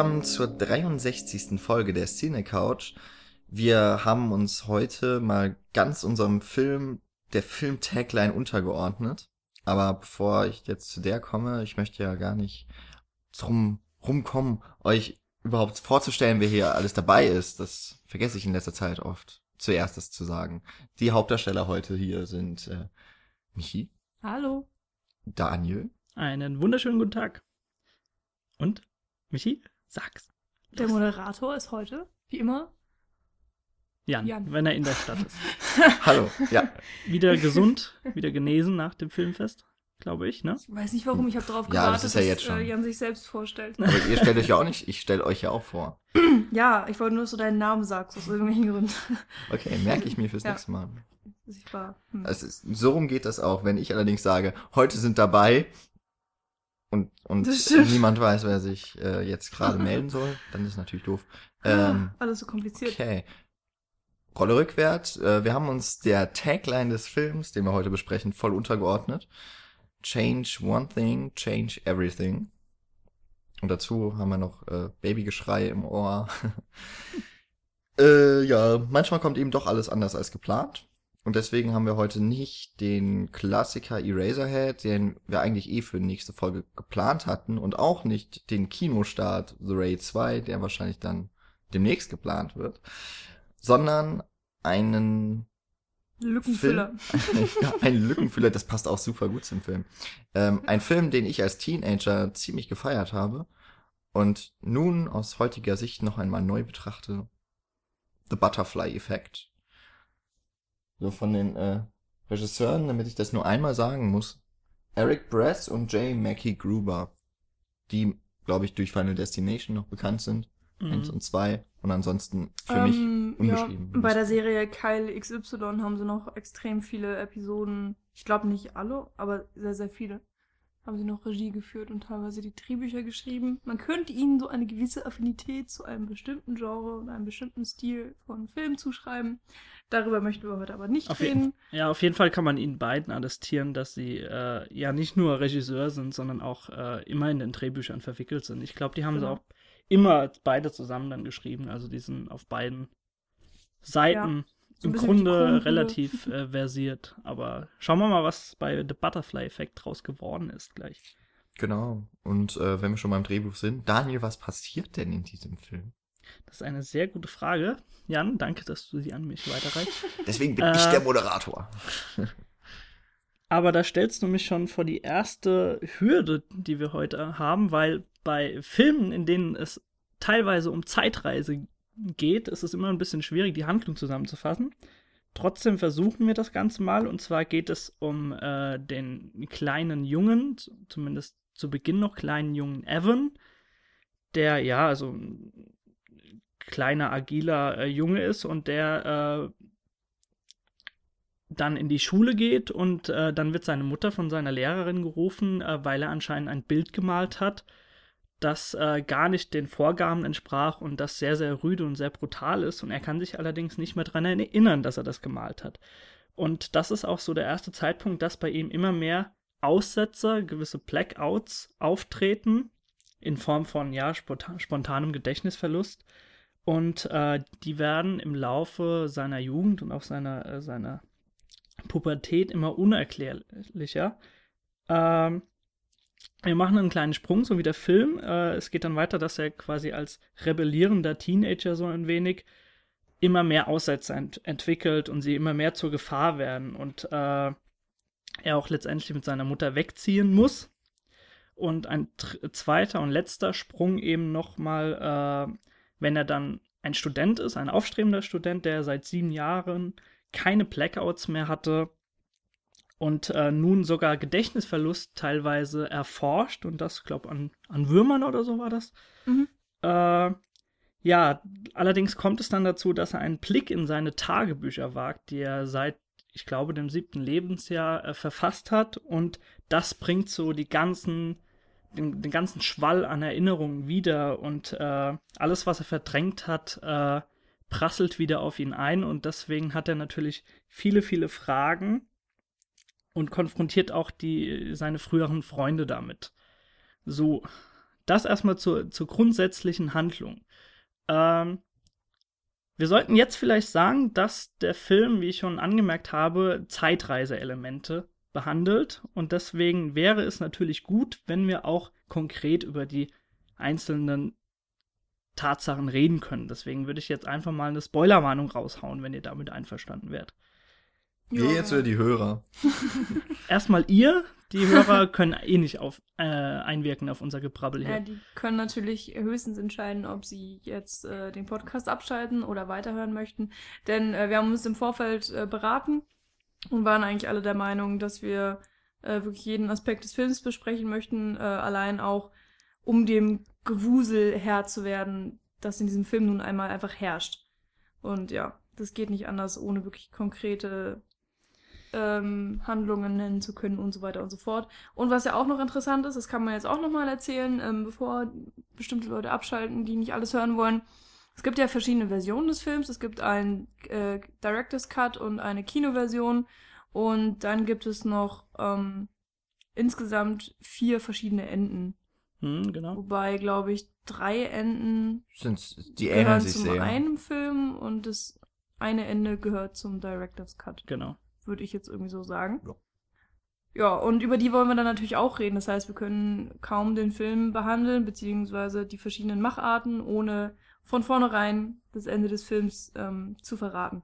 zusammen zur 63. Folge der Cine Couch. Wir haben uns heute mal ganz unserem Film, der Film-Tagline untergeordnet. Aber bevor ich jetzt zu der komme, ich möchte ja gar nicht drum rumkommen, euch überhaupt vorzustellen, wer hier alles dabei ist. Das vergesse ich in letzter Zeit oft, zuerst das zu sagen. Die Hauptdarsteller heute hier sind äh, Michi. Hallo. Daniel. Einen wunderschönen guten Tag. Und, Michi, sag's. Der Moderator ist heute, wie immer, Jan, Jan. wenn er in der Stadt ist. Hallo. Ja. Wieder gesund, wieder genesen nach dem Filmfest, glaube ich, ne? ich weiß nicht warum, ich habe darauf Ja, gewartet, das ist ja dass jetzt schon. Äh, Jan sich selbst vorstellt. Aber ihr stellt euch ja auch nicht, ich stelle euch ja auch vor. ja, ich wollte nur, dass du deinen Namen sagst, aus irgendwelchen Gründen. Okay, merke ich mir fürs Ja. nächste Mal. Ich war, hm. Ist, so rum geht das auch. Wenn ich allerdings sage, heute sind dabei und, und niemand weiß, wer sich äh, jetzt gerade melden soll, dann ist es natürlich doof. Ähm, Alles so kompliziert. okay. Rolle rückwärts. Äh, wir haben uns der Tagline des Films, den wir heute besprechen, voll untergeordnet. Change one thing, change everything. Und dazu haben wir noch äh, Babygeschrei im Ohr. äh, ja, manchmal kommt eben doch alles anders als geplant. Und deswegen haben wir heute nicht den Klassiker Eraserhead, den wir eigentlich eh für die nächste Folge geplant hatten, und auch nicht den Kinostart The Raid 2, der wahrscheinlich dann demnächst geplant wird, sondern einen Lückenfüller. Film, ja, ein Lückenfüller, das passt auch super gut zum Film. Ähm, ein Film, den ich als Teenager ziemlich gefeiert habe und nun aus heutiger Sicht noch einmal neu betrachte. The Butterfly Effect. So von den äh, Regisseuren, damit ich das nur einmal sagen muss. Eric Bress und J. Mackie Gruber, die, glaube ich, durch Final Destination noch bekannt sind. Eins Mhm. und zwei. Und ansonsten für mich Ähm, unbeschrieben. Ja, bei der Serie Kyle XY haben sie noch extrem viele Episoden. Ich glaube nicht alle, aber sehr, sehr viele. Haben sie noch Regie geführt und teilweise die Drehbücher geschrieben. Man könnte ihnen so eine gewisse Affinität zu einem bestimmten Genre und einem bestimmten Stil von Film zuschreiben. Darüber möchten wir heute aber nicht Auf reden. Ja, auf jeden Fall kann man ihnen beiden attestieren, dass sie äh, ja nicht nur Regisseur sind, sondern auch äh, immer in den Drehbüchern verwickelt sind. Ich glaube, die haben Genau. sie auch immer beide zusammen dann geschrieben. Also die sind auf beiden Seiten so im Grunde relativ äh, versiert. Aber schauen wir mal, was bei The Butterfly Effect draus geworden ist gleich. Genau. Und äh, wenn wir schon beim Drehbuch sind, Daniel, was passiert denn in diesem Film? Das ist eine sehr gute Frage. Jan, danke, dass du sie an mich weiterreichst. Deswegen bin Äh, ich der Moderator. Aber da stellst du mich schon vor die erste Hürde, die wir heute haben, weil bei Filmen, in denen es teilweise um Zeitreise geht, ist es immer ein bisschen schwierig, die Handlung zusammenzufassen. Trotzdem versuchen wir das Ganze mal, und zwar geht es um äh, den kleinen Jungen, zumindest zu Beginn noch kleinen Jungen Evan, der ja, also ein kleiner, agiler äh, Junge ist und der äh, dann in die Schule geht und äh, dann wird seine Mutter von seiner Lehrerin gerufen, äh, weil er anscheinend ein Bild gemalt hat, das äh, gar nicht den Vorgaben entsprach und das sehr, sehr rüde und sehr brutal ist. Und er kann sich allerdings nicht mehr daran erinnern, dass er das gemalt hat. Und das ist auch so der erste Zeitpunkt, dass bei ihm immer mehr Aussetzer, gewisse Blackouts auftreten, in Form von ja, spontan, spontanem Gedächtnisverlust. Und äh, die werden im Laufe seiner Jugend und auch seiner, äh, seiner Pubertät immer unerklärlicher. Ähm, wir machen einen kleinen Sprung, so wie der Film. Äh, es geht dann weiter, dass er quasi als rebellierender Teenager so ein wenig immer mehr Aussätze ent entwickelt und sie immer mehr zur Gefahr werden und äh, er auch letztendlich mit seiner Mutter wegziehen muss. Und ein zweiter und letzter Sprung eben nochmal, äh, wenn er dann ein Student ist, ein aufstrebender Student, der seit sieben Jahren keine Blackouts mehr hatte und äh, nun sogar Gedächtnisverlust teilweise erforscht und das, glaube an, an Würmern oder so war das. Mhm. Äh, ja, allerdings kommt es dann dazu, dass er einen Blick in seine Tagebücher wagt, die er seit, ich glaube, dem siebten Lebensjahr äh, verfasst hat und das bringt so die ganzen den, den ganzen Schwall an Erinnerungen wieder und äh, alles, was er verdrängt hat, äh, prasselt wieder auf ihn ein und deswegen hat er natürlich viele, viele Fragen und konfrontiert auch die, seine früheren Freunde damit. So, das erstmal zur, zur grundsätzlichen Handlung. Ähm, wir sollten jetzt vielleicht sagen, dass der Film, wie ich schon angemerkt habe, Zeitreiseelemente behandelt und deswegen wäre es natürlich gut, wenn wir auch konkret über die einzelnen Tatsachen reden können. Deswegen würde ich jetzt einfach mal eine Spoilerwarnung raushauen, wenn ihr damit einverstanden wärt. Wir ja. jetzt wieder die Hörer. Erstmal ihr, die Hörer können eh nicht auf, äh, einwirken auf unser Gebrabbel hier. Ja, die können natürlich höchstens entscheiden, ob sie jetzt äh, den Podcast abschalten oder weiterhören möchten. Denn äh, wir haben uns im Vorfeld äh, beraten und waren eigentlich alle der Meinung, dass wir äh, wirklich jeden Aspekt des Films besprechen möchten, äh, allein auch um dem Gewusel Herr zu werden, das in diesem Film nun einmal einfach herrscht. Und ja, das geht nicht anders, ohne wirklich konkrete ähm, Handlungen nennen zu können und so weiter und so fort. Und was ja auch noch interessant ist, das kann man jetzt auch nochmal erzählen, ähm, bevor bestimmte Leute abschalten, die nicht alles hören wollen. Es gibt ja verschiedene Versionen des Films. Es gibt einen äh, Director's Cut und eine Kinoversion. Und dann gibt es noch ähm, insgesamt vier verschiedene Enden. Hm, genau. Wobei, glaube ich, drei Enden Sind's, die gehören zum sehr. einen Film und das eine Ende gehört zum Director's Cut. Genau würde ich jetzt irgendwie so sagen. Ja. Ja, und über die wollen wir dann natürlich auch reden. Das heißt, wir können kaum den Film behandeln, beziehungsweise die verschiedenen Macharten, ohne von vornherein das Ende des Films ähm, zu verraten.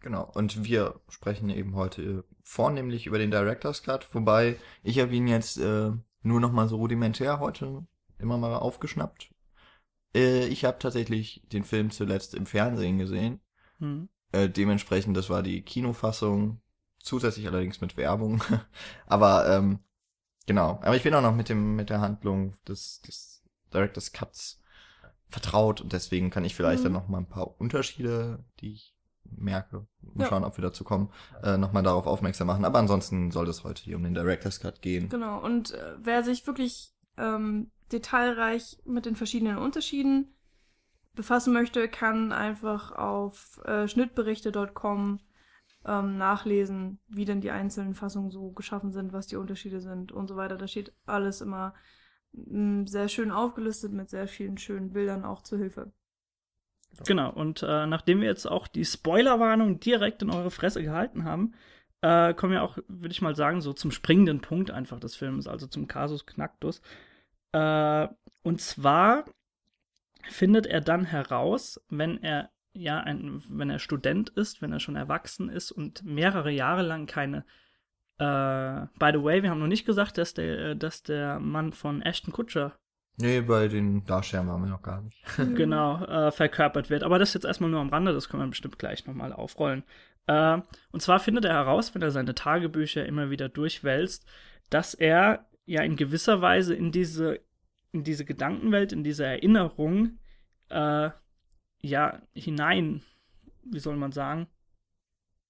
Genau, und wir sprechen eben heute vornehmlich über den Director's Cut, wobei ich habe ihn jetzt äh, nur noch mal so rudimentär heute immer mal aufgeschnappt. Äh, ich habe tatsächlich den Film zuletzt im Fernsehen gesehen. Hm. Äh, dementsprechend, das war die Kinofassung, zusätzlich allerdings mit Werbung. Aber ähm, genau. Aber ich bin auch noch mit dem mit der Handlung des, des Directors Cuts vertraut und deswegen kann ich vielleicht mhm. dann noch mal ein paar Unterschiede, die ich merke, mal ja. schauen, ob wir dazu kommen, äh, noch mal darauf aufmerksam machen. Aber ansonsten soll es heute hier um den Director's Cut gehen. Genau. Und äh, wer sich wirklich ähm, detailreich mit den verschiedenen Unterschieden befassen möchte, kann einfach auf äh, schnittberichte.com ähm, nachlesen, wie denn die einzelnen Fassungen so geschaffen sind, was die Unterschiede sind und so weiter. Da steht alles immer m, mm, sehr schön aufgelistet mit sehr vielen schönen Bildern auch zur Hilfe. Genau, und äh, nachdem wir jetzt auch die Spoilerwarnung direkt in eure Fresse gehalten haben, äh, kommen wir auch, würde ich mal sagen, so zum springenden Punkt einfach des Films, also zum Casus Knacktus. Äh, und zwar findet er dann heraus, wenn er ja ein, wenn er Student ist, wenn er schon erwachsen ist und mehrere Jahre lang keine äh, by the way, wir haben noch nicht gesagt, dass der, dass der Mann von Ashton Kutcher Nee, bei den Darstellern waren wir noch gar nicht. genau, äh, verkörpert wird. Aber das jetzt erstmal nur am Rande, das können wir bestimmt gleich nochmal aufrollen. Äh, und zwar findet er heraus, wenn er seine Tagebücher immer wieder durchwälzt, dass er ja in gewisser Weise in diese in diese Gedankenwelt, in diese Erinnerung, äh, ja, hinein, wie soll man sagen?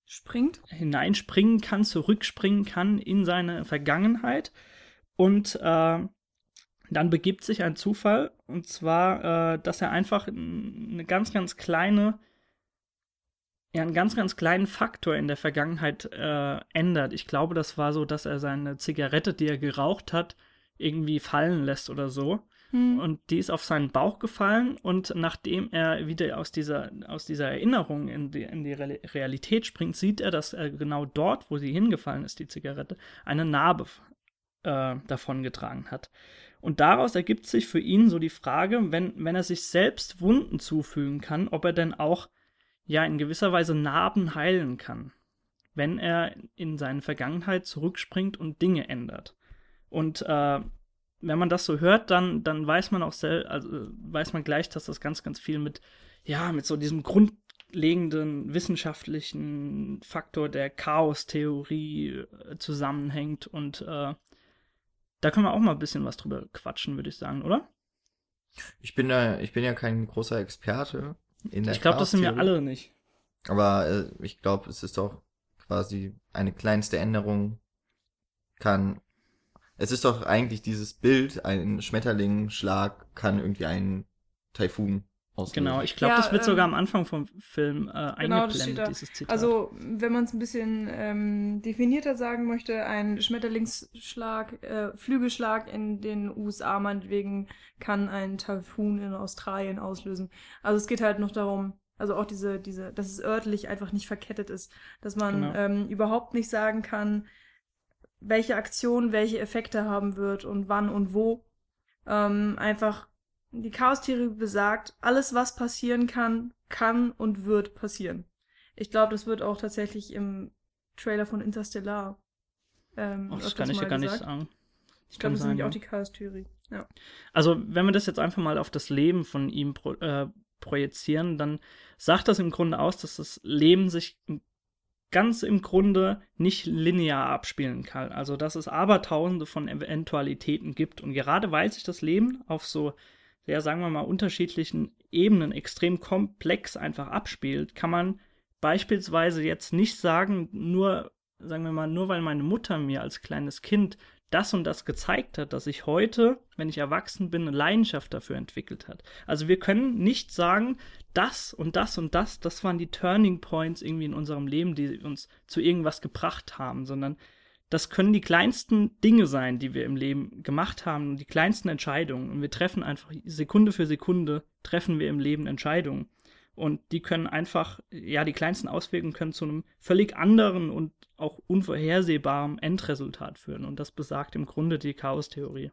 Springt? Hineinspringen kann, zurückspringen kann in seine Vergangenheit. Und äh, dann begibt sich ein Zufall, und zwar, äh, dass er einfach eine ganz, ganz kleine, ja, einen ganz, ganz kleinen Faktor in der Vergangenheit äh, ändert. Ich glaube, das war so, dass er seine Zigarette, die er geraucht hat, irgendwie fallen lässt oder so. Hm. Und die ist auf seinen Bauch gefallen und nachdem er wieder aus dieser, aus dieser Erinnerung in die, in die Realität springt, sieht er, dass er genau dort, wo sie hingefallen ist, die Zigarette, eine Narbe äh, davongetragen hat. Und daraus ergibt sich für ihn so die Frage, wenn, wenn er sich selbst Wunden zufügen kann, ob er denn auch ja in gewisser Weise Narben heilen kann, wenn er in seine Vergangenheit zurückspringt und Dinge ändert. Und äh, wenn man das so hört, dann, dann weiß man auch sel also weiß man gleich, dass das ganz, ganz viel mit, ja, mit so diesem grundlegenden wissenschaftlichen Faktor der Chaos-Theorie äh, zusammenhängt. Und äh, da können wir auch mal ein bisschen was drüber quatschen, würde ich sagen, oder? Ich bin da, ich bin ja kein großer Experte in der Ich glaube, das sind wir alle nicht. Aber äh, ich glaube, es ist doch quasi eine kleinste Änderung kann es ist doch eigentlich dieses Bild, ein Schmetterlingschlag kann irgendwie einen Taifun auslösen. Genau, ich glaube, Ja, das wird ähm, sogar am Anfang vom Film äh, Genau, das steht eingeblendet, da. dieses Zitat. Also, wenn man es ein bisschen ähm, definierter sagen möchte, ein Schmetterlingsschlag, äh, Flügelschlag in den USA meinetwegen kann einen Taifun in Australien auslösen. Also es geht halt noch darum, also auch diese, diese, dass es örtlich einfach nicht verkettet ist, dass man Genau. ähm, überhaupt nicht sagen kann, welche Aktion welche Effekte haben wird und wann und wo. Ähm, einfach die Chaos-Theorie besagt, alles, was passieren kann, kann und wird passieren. Ich glaube, das wird auch tatsächlich im Trailer von Interstellar. Ähm, Ach, das kann ich ja gar nicht sagen. Ich glaube, das ist nämlich auch die Chaos-Theorie. Ja. Also, wenn wir das jetzt einfach mal auf das Leben von ihm pro, äh, projizieren, dann sagt das im Grunde aus, dass das Leben sich ganz im Grunde nicht linear abspielen kann. Also, dass es abertausende von Eventualitäten gibt. Und gerade weil sich das Leben auf so, ja, sagen wir mal, unterschiedlichen Ebenen extrem komplex einfach abspielt, kann man beispielsweise jetzt nicht sagen, nur, sagen wir mal, nur weil meine Mutter mir als kleines Kind das und das gezeigt hat, dass ich heute, wenn ich erwachsen bin, eine Leidenschaft dafür entwickelt hat. Also wir können nicht sagen, das und das und das, das waren die Turning Points irgendwie in unserem Leben, die uns zu irgendwas gebracht haben, sondern das können die kleinsten Dinge sein, die wir im Leben gemacht haben, die kleinsten Entscheidungen. Und wir treffen einfach Sekunde für Sekunde, treffen wir im Leben Entscheidungen. Und die können einfach, ja, die kleinsten Auswirkungen können zu einem völlig anderen und auch unvorhersehbaren Endresultat führen. Und das besagt im Grunde die Chaostheorie.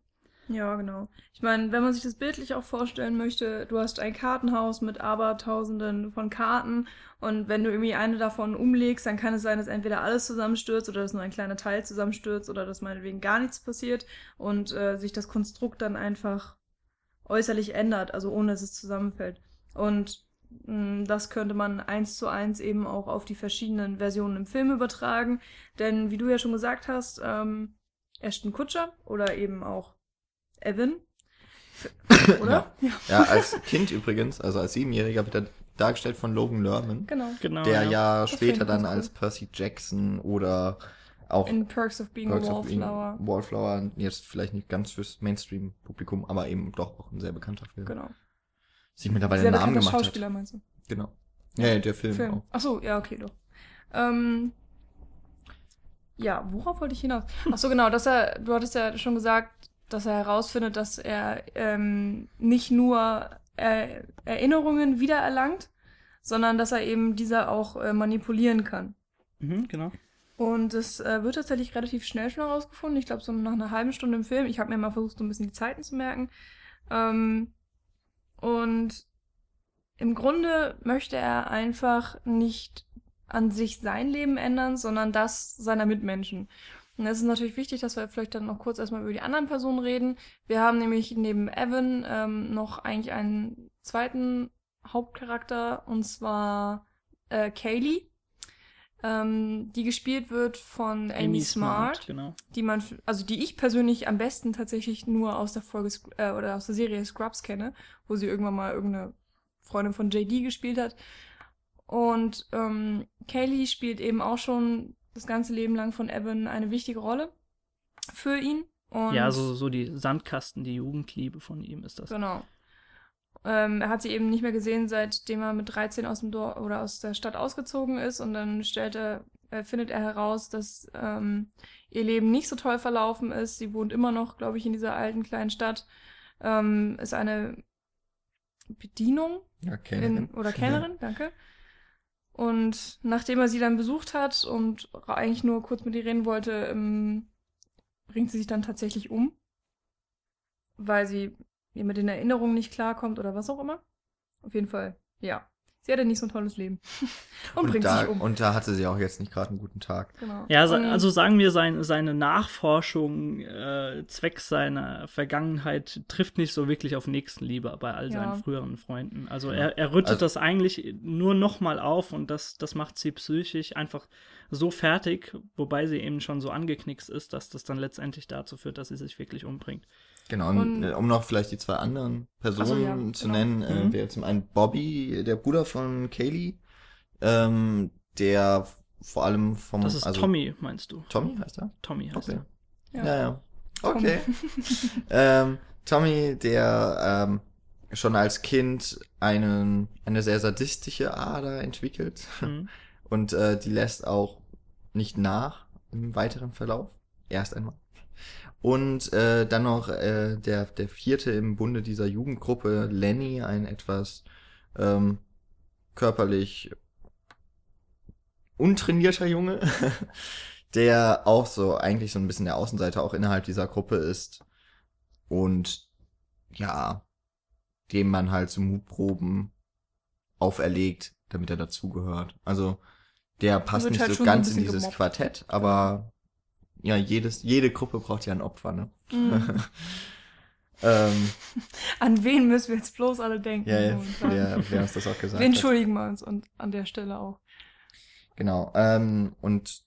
Ja, genau. Ich meine, wenn man sich das bildlich auch vorstellen möchte, du hast ein Kartenhaus mit abertausenden von Karten und wenn du irgendwie eine davon umlegst, dann kann es sein, dass entweder alles zusammenstürzt oder dass nur ein kleiner Teil zusammenstürzt oder dass meinetwegen gar nichts passiert und äh, sich das Konstrukt dann einfach äußerlich ändert, also ohne dass es zusammenfällt. Und das könnte man eins zu eins eben auch auf die verschiedenen Versionen im Film übertragen, denn wie du ja schon gesagt hast, ähm, Ashton Kutcher oder eben auch Evan. Oder? Ja. Ja, als Kind übrigens, also als Siebenjähriger wird er dargestellt von Logan Lerman, Genau. Genau. der ja finde später dann als cool. Percy Jackson oder auch In Perks of Being Perks a of Being- Wallflower. Wallflower, jetzt vielleicht nicht ganz fürs Mainstream-Publikum, aber eben doch auch ein sehr bekannter Film. Genau. Sich mittlerweile einen Namen gemacht Schauspieler, hat. meinst du? Genau. Ja, ja, der Film, Film. auch. Ach so, ja, okay, doch. Ähm, ja, worauf wollte ich hinaus? Ach so, genau, dass er, du hattest ja schon gesagt, dass er herausfindet, dass er ähm, nicht nur äh, Erinnerungen wiedererlangt, sondern dass er eben diese auch äh, manipulieren kann. Mhm, genau. Und es äh, wird tatsächlich relativ schnell schon herausgefunden. Ich glaube, so nach einer halben Stunde im Film. Ich habe mir mal versucht, so ein bisschen die Zeiten zu merken. Ähm, und im Grunde möchte er einfach nicht an sich sein Leben ändern, sondern das seiner Mitmenschen. Und es ist natürlich wichtig, dass wir vielleicht dann noch kurz erstmal über die anderen Personen reden. Wir haben nämlich neben Evan ähm, noch eigentlich einen zweiten Hauptcharakter, und zwar äh, Kaylee, ähm, die gespielt wird von Amy, Smart, Genau. die man, also die ich persönlich am besten tatsächlich nur aus der Folge äh, oder aus der Serie Scrubs kenne, wo sie irgendwann mal irgendeine Freundin von JD gespielt hat. Und ähm, Kaylee spielt eben auch schon das ganze Leben lang von Evan eine wichtige Rolle für ihn. Und Ja, so, so die Sandkasten, die Jugendliebe von ihm ist das. Genau. Ähm, er hat sie eben nicht mehr gesehen, seitdem er mit 13 aus dem Dorf oder aus der Stadt ausgezogen ist und dann stellt er, äh, findet er heraus, dass ähm, ihr Leben nicht so toll verlaufen ist. Sie wohnt immer noch, glaube ich, in dieser alten kleinen Stadt. Ähm, ist eine Bedienung Ja, in, oder Kellnerin, danke. Und nachdem er sie dann besucht hat und eigentlich nur kurz mit ihr reden wollte, ähm, bringt sie sich dann tatsächlich um, weil sie ihr mit den Erinnerungen nicht klarkommt oder was auch immer. Auf jeden Fall, ja. Sie hatte nicht so ein tolles Leben. und, Und bringt da, sich um. und da hatte sie auch jetzt nicht gerade einen guten Tag. genau. Ja, Und- also sagen wir, sein, seine Nachforschung äh, zwecks seiner Vergangenheit trifft nicht so wirklich auf Nächstenliebe bei all Ja. seinen früheren Freunden. Also Ja. er, er rüttet Also- das eigentlich nur nochmal auf und das, das macht sie psychisch einfach so fertig, wobei sie eben schon so angeknickst ist, dass das dann letztendlich dazu führt, dass sie sich wirklich umbringt. Genau, und, Und- äh, um noch vielleicht die zwei anderen Personen so, ja, zu genau. nennen, äh, Mhm. wäre zum einen Bobby, der Bruder von Kaylee, ähm, der vor allem vom... Das ist also, Tommy, meinst du? Tommy heißt er? Tommy heißt Okay. er. Ja, Ja. ja. Okay. ähm, Tommy, der ähm, schon als Kind einen, eine sehr sadistische Ader entwickelt. Mhm. Und äh, die lässt auch nicht nach im weiteren Verlauf. Erst einmal. Und äh, dann noch äh, der, der vierte im Bunde dieser Jugendgruppe, Lenny, ein etwas ähm, körperlich untrainierter Junge, der auch so eigentlich so ein bisschen der Außenseiter auch innerhalb dieser Gruppe ist. Und ja, dem man halt so Mutproben auferlegt, damit er dazugehört. Also der passt nicht halt so ganz in dieses gemobbt. Quartett, aber ja, jedes, jede Gruppe braucht ja ein Opfer, ne? Mhm. ähm, An wen müssen wir jetzt bloß alle denken? ja, ja, wer, wer uns das auch gesagt wir hat. entschuldigen wir uns und an der Stelle auch. Genau. Ähm, und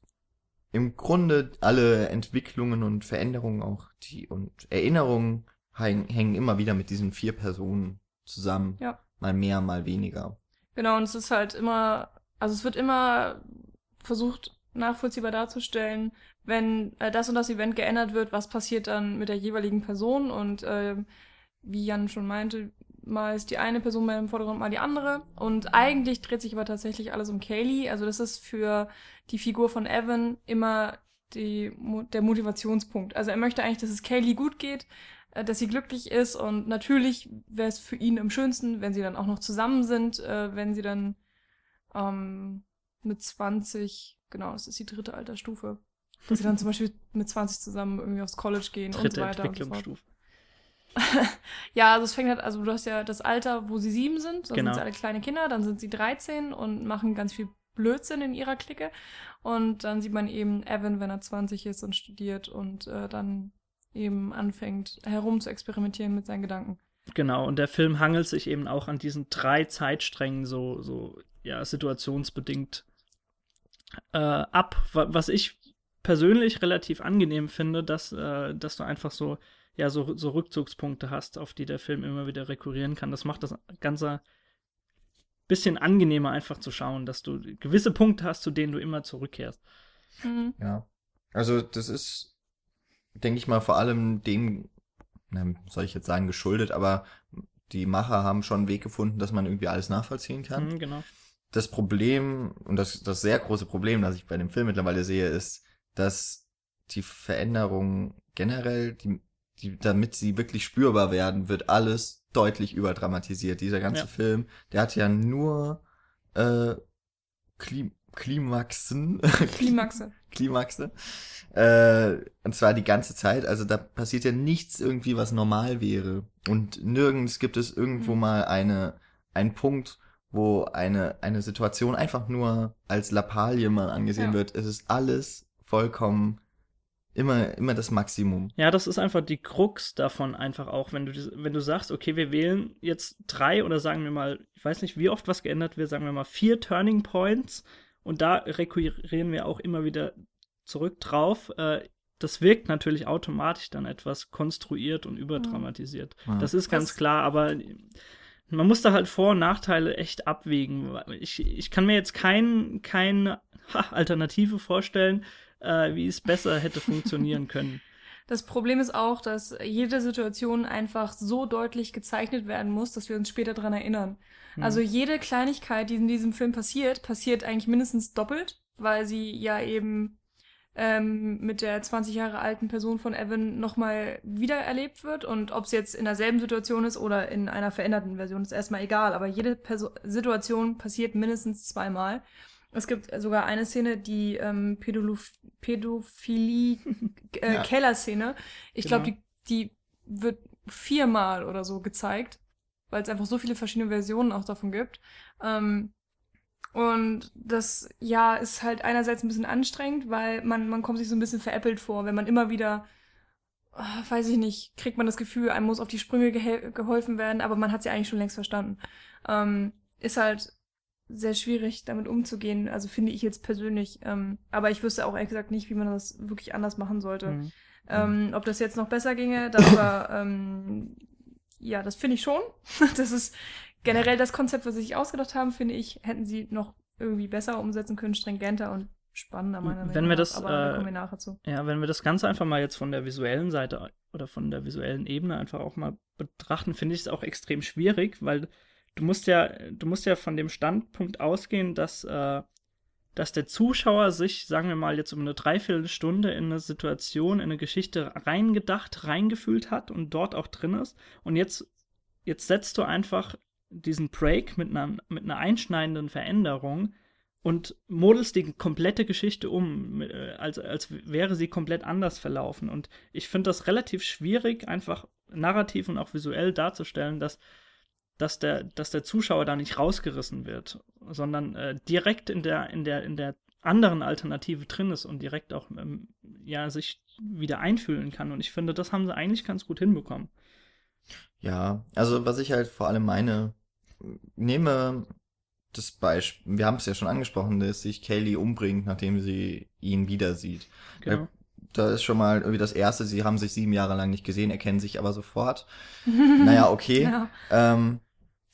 im Grunde alle Entwicklungen und Veränderungen auch die und Erinnerungen häng, hängen immer wieder mit diesen vier Personen zusammen. Ja. Mal mehr, mal weniger. Genau, und es ist halt immer, also es wird immer versucht, nachvollziehbar darzustellen, wenn äh, das und das Event geändert wird, was passiert dann mit der jeweiligen Person und ähm, wie Jan schon meinte, mal ist die eine Person mehr im Vordergrund, mal die andere. Und eigentlich dreht sich aber tatsächlich alles um Kaylee. Also das ist für die Figur von Evan immer die, der Motivationspunkt. Also er möchte eigentlich, dass es Kaylee gut geht, äh, dass sie glücklich ist und natürlich wäre es für ihn am schönsten, wenn sie dann auch noch zusammen sind, äh, wenn sie dann ähm, mit 20, genau, das ist die dritte Altersstufe, dass sie dann zum Beispiel mit 20 zusammen irgendwie aufs College gehen und Dritte so weiter und so fort. Entwicklungsstufe. Ja, also es fängt halt, also du hast ja das Alter, wo sie sieben sind, dann Genau. sind sie alle kleine Kinder, dann sind sie 13 und machen ganz viel Blödsinn in ihrer Clique. Und dann sieht man eben Evan, wenn er 20 ist und studiert und äh, dann eben anfängt herum zu experimentieren mit seinen Gedanken. Genau, und der Film hangelt sich eben auch an diesen drei Zeitsträngen so, so ja, situationsbedingt äh, ab. Wa- Was ich persönlich relativ angenehm finde, dass, äh, dass du einfach so, ja, so, so Rückzugspunkte hast, auf die der Film immer wieder rekurrieren kann. Das macht das Ganze bisschen angenehmer einfach zu schauen, dass du gewisse Punkte hast, zu denen du immer zurückkehrst. Mhm. Ja. Also das ist, denke ich mal, vor allem dem, na, soll ich jetzt sagen, geschuldet, aber die Macher haben schon einen Weg gefunden, dass man irgendwie alles nachvollziehen kann. Mhm, genau. Das Problem, und das, das sehr große Problem, das ich bei dem Film mittlerweile sehe, ist, dass die Veränderungen generell, die, die, damit sie wirklich spürbar werden, wird alles deutlich überdramatisiert. Dieser ganze Ja. Film, der hat ja nur äh, Klim Klimaxen, Klimaxe. Klimaxe. Äh, und zwar die ganze Zeit. Also da passiert ja nichts irgendwie, was normal wäre. Und nirgends gibt es irgendwo Mhm. mal eine, einen Punkt, wo eine, eine Situation einfach nur als Lappalie mal angesehen Ja. wird. Es ist alles vollkommen immer, immer das Maximum. Ja, das ist einfach die Krux davon einfach auch, wenn du, wenn du sagst, okay, wir wählen jetzt drei oder sagen wir mal, ich weiß nicht, wie oft was geändert wird, sagen wir mal vier Turning Points und da rekurrieren wir auch immer wieder zurück drauf. Äh, das wirkt natürlich automatisch dann etwas konstruiert und überdramatisiert. Ja. Das ist ganz Das- klar, aber man muss da halt Vor- und Nachteile echt abwägen. Ich, ich kann mir jetzt kein, keine Alternative vorstellen, äh, wie es besser hätte funktionieren können. Das Problem ist auch, dass jede Situation einfach so deutlich gezeichnet werden muss, dass wir uns später dran erinnern. Hm. Also jede Kleinigkeit, die in diesem Film passiert, passiert eigentlich mindestens doppelt, weil sie ja eben ähm, mit der 20 Jahre alten Person von Evan nochmal wiedererlebt wird. Und ob es jetzt in derselben Situation ist oder in einer veränderten Version, ist erstmal egal. Aber jede Perso Situation passiert mindestens zweimal. Es gibt sogar eine Szene, die ähm, Pädoluf Pädophilie äh, Ja. Ich glaube, Genau. die, die wird viermal oder so gezeigt, weil es einfach so viele verschiedene Versionen auch davon gibt. Ähm, und das, ja, ist halt einerseits ein bisschen anstrengend, weil man, man kommt sich so ein bisschen veräppelt vor, wenn man immer wieder, ah, weiß ich nicht, kriegt man das Gefühl, einem muss auf die Sprünge gehel- geholfen werden, aber man hat sie eigentlich schon längst verstanden. Ähm, ist halt sehr schwierig, damit umzugehen, also finde ich jetzt persönlich. Ähm, aber ich wüsste auch ehrlich gesagt nicht, wie man das wirklich anders machen sollte. Mhm. Ähm, ob das jetzt noch besser ginge, darüber, ähm, ja, das finde ich schon. Das ist generell das Konzept, was sie sich ausgedacht haben, finde ich, hätten sie noch irgendwie besser umsetzen können, stringenter und spannender meiner Meinung Wenn wir nach, das, aber äh, kommen wir nachher zu. Ja, wenn wir das Ganze einfach mal jetzt von der visuellen Seite oder von der visuellen Ebene einfach auch mal betrachten, finde ich es auch extrem schwierig, weil du musst ja, du musst ja von dem Standpunkt ausgehen, dass, äh, dass der Zuschauer sich, sagen wir mal, jetzt um eine Dreiviertelstunde in eine Situation, in eine Geschichte reingedacht, reingefühlt hat und dort auch drin ist. Und jetzt, jetzt setzt du einfach diesen Break mit einer, mit einer einschneidenden Veränderung und modelst die komplette Geschichte um, äh, als, als wäre sie komplett anders verlaufen. Und ich finde das relativ schwierig, einfach narrativ und auch visuell darzustellen, dass, dass, der, dass der Zuschauer da nicht rausgerissen wird, sondern äh, direkt in der, in, der, in der anderen Alternative drin ist und direkt auch ähm, ja, sich wieder einfühlen kann. Und ich finde, das haben sie eigentlich ganz gut hinbekommen. Ja, also was ich halt vor allem meine, nehme das Beispiel, wir haben es ja schon angesprochen, dass sich Kaylee umbringt, nachdem sie ihn wieder sieht. Genau. Da ist schon mal irgendwie das Erste, sie haben sich sieben Jahre lang nicht gesehen, erkennen sich aber sofort. naja, okay. Ja. Ähm,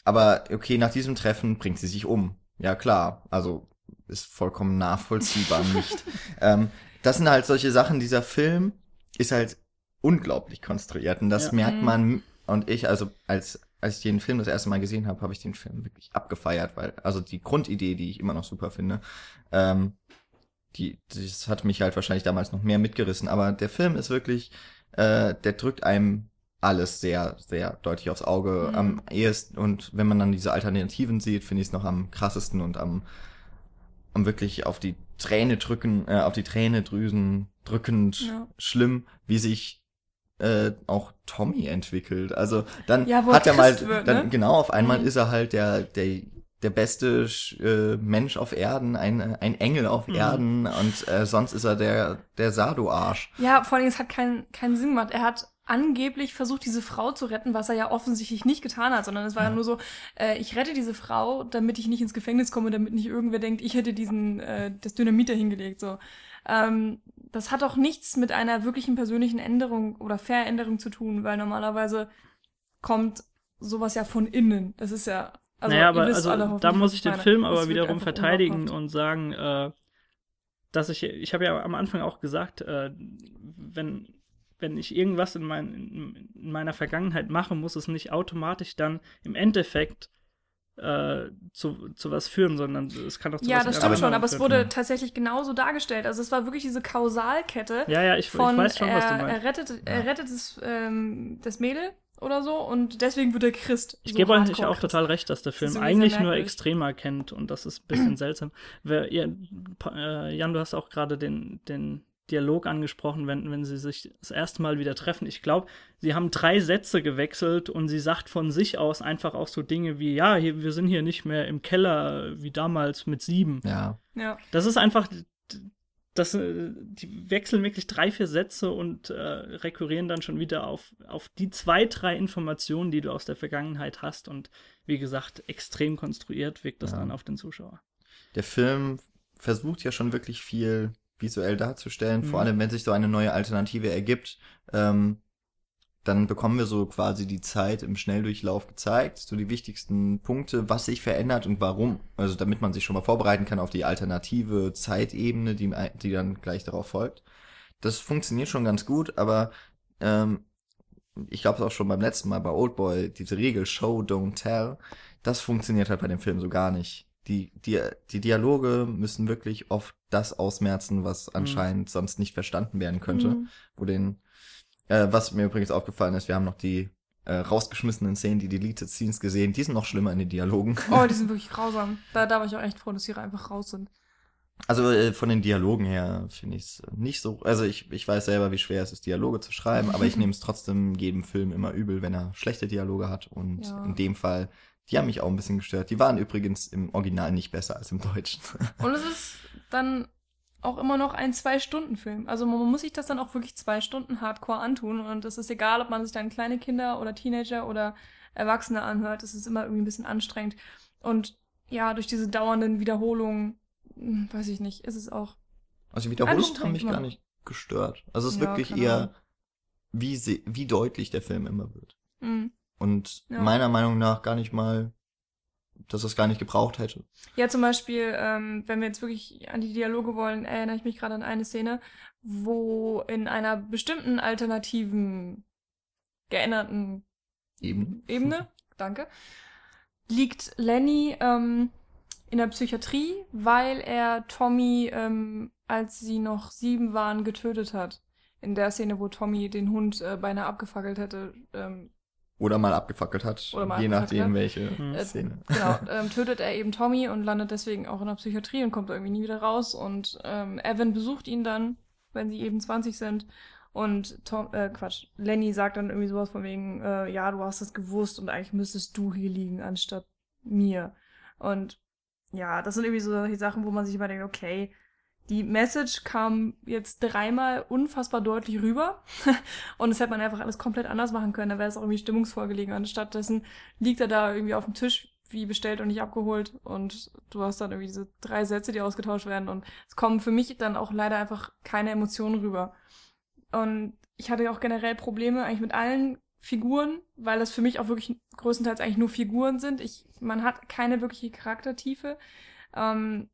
aber okay, nach diesem Treffen bringt sie sich um. Ja, klar. Also ist vollkommen nachvollziehbar nicht. ähm, das sind halt solche Sachen, dieser Film ist halt unglaublich konstruiert. Und das Ja. merkt Mhm. man, und ich, also als, als ich den Film das erste Mal gesehen habe, habe ich den Film wirklich abgefeiert, weil, also die Grundidee, die ich immer noch super finde, ähm, die, das hat mich halt wahrscheinlich damals noch mehr mitgerissen. Aber der Film ist wirklich, äh, der drückt einem alles sehr, sehr deutlich aufs Auge. Mhm. Am ehesten, und wenn man dann diese Alternativen sieht, finde ich es noch am krassesten und am, am wirklich auf die Träne drücken, äh, auf die Tränedrüsen drückend Ja. schlimm, wie sich äh, auch Tommy entwickelt. Also dann Ja, hat er mal, wird, dann ne? genau auf einmal Mhm. ist er halt der der der beste äh, Mensch auf Erden, ein ein Engel auf Mhm. Erden und äh, sonst ist er der der Sado-Arsch. Ja, vor allem, es hat keinen, keinen Sinn gemacht. Er hat angeblich versucht, diese Frau zu retten, was er ja offensichtlich nicht getan hat, sondern es war ja, Ja. nur so, äh, ich rette diese Frau, damit ich nicht ins Gefängnis komme, damit nicht irgendwer denkt, ich hätte diesen, äh, das Dynamit da hingelegt, so. Ähm, das hat auch nichts mit einer wirklichen persönlichen Änderung oder Veränderung zu tun, weil normalerweise kommt sowas ja von innen. Das ist ja, also, naja, aber also, da muss ich den meine. Film aber wiederum verteidigen unverhofft. und sagen, äh, dass ich, ich habe ja am Anfang auch gesagt, äh, wenn, wenn ich irgendwas in, mein, in, in meiner Vergangenheit mache, muss es nicht automatisch dann im Endeffekt äh, zu, zu was führen, sondern es kann auch zu Ja, das stimmt schon, aber es wurde tatsächlich genauso dargestellt. Also es war wirklich diese Kausalkette Ja, ja, ich, ich von weiß schon, was du er, meinst. er rettet, er rettet das, ähm, das Mädel oder so und deswegen wird er Christ. Ich so gebe euch auch total recht, dass der Film eigentlich nur. Extremer kennt und das ist ein bisschen seltsam. Wer, ihr, äh, Jan, du hast auch gerade den, den Dialog angesprochen, wenn, wenn sie sich das erste Mal wieder treffen. Ich glaube, sie haben drei Sätze gewechselt und sie sagt von sich aus einfach auch so Dinge wie, ja, hier, wir sind hier nicht mehr im Keller wie damals mit sieben. Ja. Ja. Das ist einfach, das, äh, die wechseln wirklich drei, vier Sätze und äh, rekurrieren dann schon wieder auf, auf die zwei, drei Informationen, die du aus der Vergangenheit hast. Und wie gesagt, extrem konstruiert wirkt das Ja. dann auf den Zuschauer. Der Film versucht ja schon wirklich viel visuell darzustellen, vor Mhm. allem wenn sich so eine neue Alternative ergibt. Ähm, dann bekommen wir so quasi die Zeit im Schnelldurchlauf gezeigt, so die wichtigsten Punkte, was sich verändert und warum. Also damit man sich schon mal vorbereiten kann auf die alternative Zeitebene, die, die dann gleich darauf folgt. Das funktioniert schon ganz gut, aber ähm, ich glaube es auch schon beim letzten Mal bei Oldboy, diese Regel Show, Don't Tell, das funktioniert halt bei dem Film so gar nicht. Die, die, die Dialoge müssen wirklich oft das ausmerzen, was anscheinend sonst nicht verstanden werden könnte. Mhm. Wo den, äh, was mir übrigens aufgefallen ist, wir haben noch die äh, rausgeschmissenen Szenen, die Deleted Scenes gesehen, die sind noch schlimmer in den Dialogen. Oh, die sind wirklich grausam. Da, da war ich auch echt froh, dass die einfach raus sind. Also äh, von den Dialogen her finde ich es nicht so. Also ich, ich weiß selber, wie schwer es ist, Dialoge zu schreiben, aber ich nehme es trotzdem jedem Film immer übel, wenn er schlechte Dialoge hat. Und Ja. in dem Fall, die haben mich auch ein bisschen gestört. Die waren übrigens im Original nicht besser als im Deutschen. Und es ist dann auch immer noch ein Zwei-Stunden-Film. Also man muss sich das dann auch wirklich zwei Stunden hardcore antun. Und es ist egal, ob man sich dann kleine Kinder oder Teenager oder Erwachsene anhört. Es ist immer irgendwie ein bisschen anstrengend. Und ja, durch diese dauernden Wiederholungen, hm, weiß ich nicht, ist es auch. Also die Wiederholungen haben mich immer. gar nicht gestört. Also es ist Ja, wirklich eher, wie, wie deutlich der Film immer wird. Hm. Und Ja. meiner Meinung nach gar nicht mal dass es gar nicht gebraucht hätte. Ja, zum Beispiel, ähm, wenn wir jetzt wirklich an die Dialoge wollen, erinnere ich mich gerade an eine Szene, wo in einer bestimmten alternativen, geänderten Eben. Ebene, danke, liegt Lenny ähm, in der Psychiatrie, weil er Tommy, ähm, als sie noch sieben waren, getötet hat. In der Szene, wo Tommy den Hund äh, beinahe abgefackelt hätte, ähm, Oder mal abgefackelt hat, Oder mal je nachdem hat. welche Hm. Äh, Szene. genau, ähm, tötet er eben Tommy und landet deswegen auch in der Psychiatrie und kommt irgendwie nie wieder raus. Und ähm, Evan besucht ihn dann, wenn sie eben 20 sind. Und Tom, äh, Quatsch, Lenny sagt dann irgendwie sowas von wegen, äh, ja, du hast es gewusst und eigentlich müsstest du hier liegen anstatt mir. Und ja, das sind irgendwie so solche Sachen, wo man sich immer denkt, okay, die Message kam jetzt dreimal unfassbar deutlich rüber und das hätte man einfach alles komplett anders machen können. Da wäre es auch irgendwie stimmungsvoll gelegen. Anstattdessen liegt er da irgendwie auf dem Tisch, wie bestellt und nicht abgeholt und du hast dann irgendwie diese drei Sätze, die ausgetauscht werden und es kommen für mich dann auch leider einfach keine Emotionen rüber. Und ich hatte auch generell Probleme eigentlich mit allen Figuren, weil das für mich auch wirklich größtenteils eigentlich nur Figuren sind. Ich, man hat keine wirkliche Charaktertiefe. Ähm,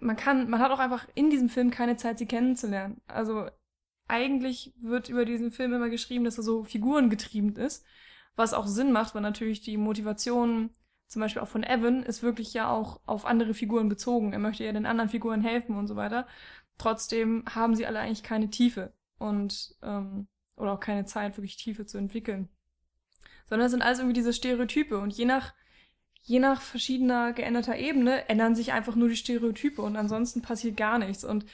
man kann, man hat auch einfach in diesem Film keine Zeit, sie kennenzulernen. Also eigentlich wird über diesen Film immer geschrieben, dass er so figurengetrieben ist, was auch Sinn macht, weil natürlich die Motivation zum Beispiel auch von Evan ist wirklich ja auch auf andere Figuren bezogen. Er möchte ja den anderen Figuren helfen und so weiter. Trotzdem haben sie alle eigentlich keine Tiefe und ähm, oder auch keine Zeit, wirklich Tiefe zu entwickeln. Sondern es sind alles irgendwie diese Stereotype und je nach je nach verschiedener geänderter Ebene ändern sich einfach nur die Stereotype und ansonsten passiert gar nichts. Und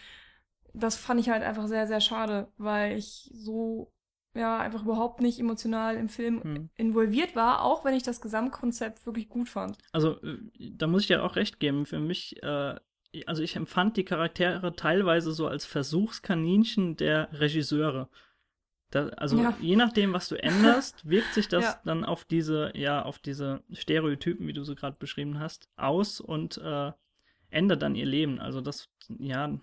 das fand ich halt einfach sehr, sehr schade, weil ich so, ja, einfach überhaupt nicht emotional im Film Hm. involviert war, auch wenn ich das Gesamtkonzept wirklich gut fand. Also, äh, da muss ich dir auch recht geben. Für mich, äh, also ich empfand die Charaktere teilweise so als Versuchskaninchen der Regisseure. Da, also Ja. je nachdem, was du änderst, wirkt sich das Ja. dann auf diese, ja, auf diese Stereotypen, wie du sie gerade beschrieben hast, aus und äh, ändert dann ihr Leben. Also das, ja.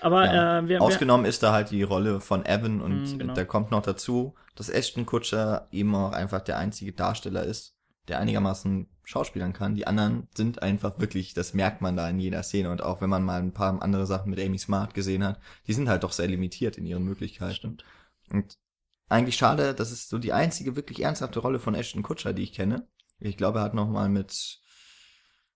Aber Ja. äh, wir, wir, Ausgenommen ist da halt die Rolle von Evan und Mm, genau. da kommt noch dazu, dass Ashton Kutscher eben auch einfach der einzige Darsteller ist, der einigermaßen schauspielern kann. Die anderen sind einfach wirklich, das merkt man da in jeder Szene und auch wenn man mal ein paar andere Sachen mit Amy Smart gesehen hat, die sind halt doch sehr limitiert in ihren Möglichkeiten. stimmt. Und eigentlich schade, das ist so die einzige wirklich ernsthafte Rolle von Ashton Kutscher, die ich kenne. Ich glaube, er hat noch mal mit,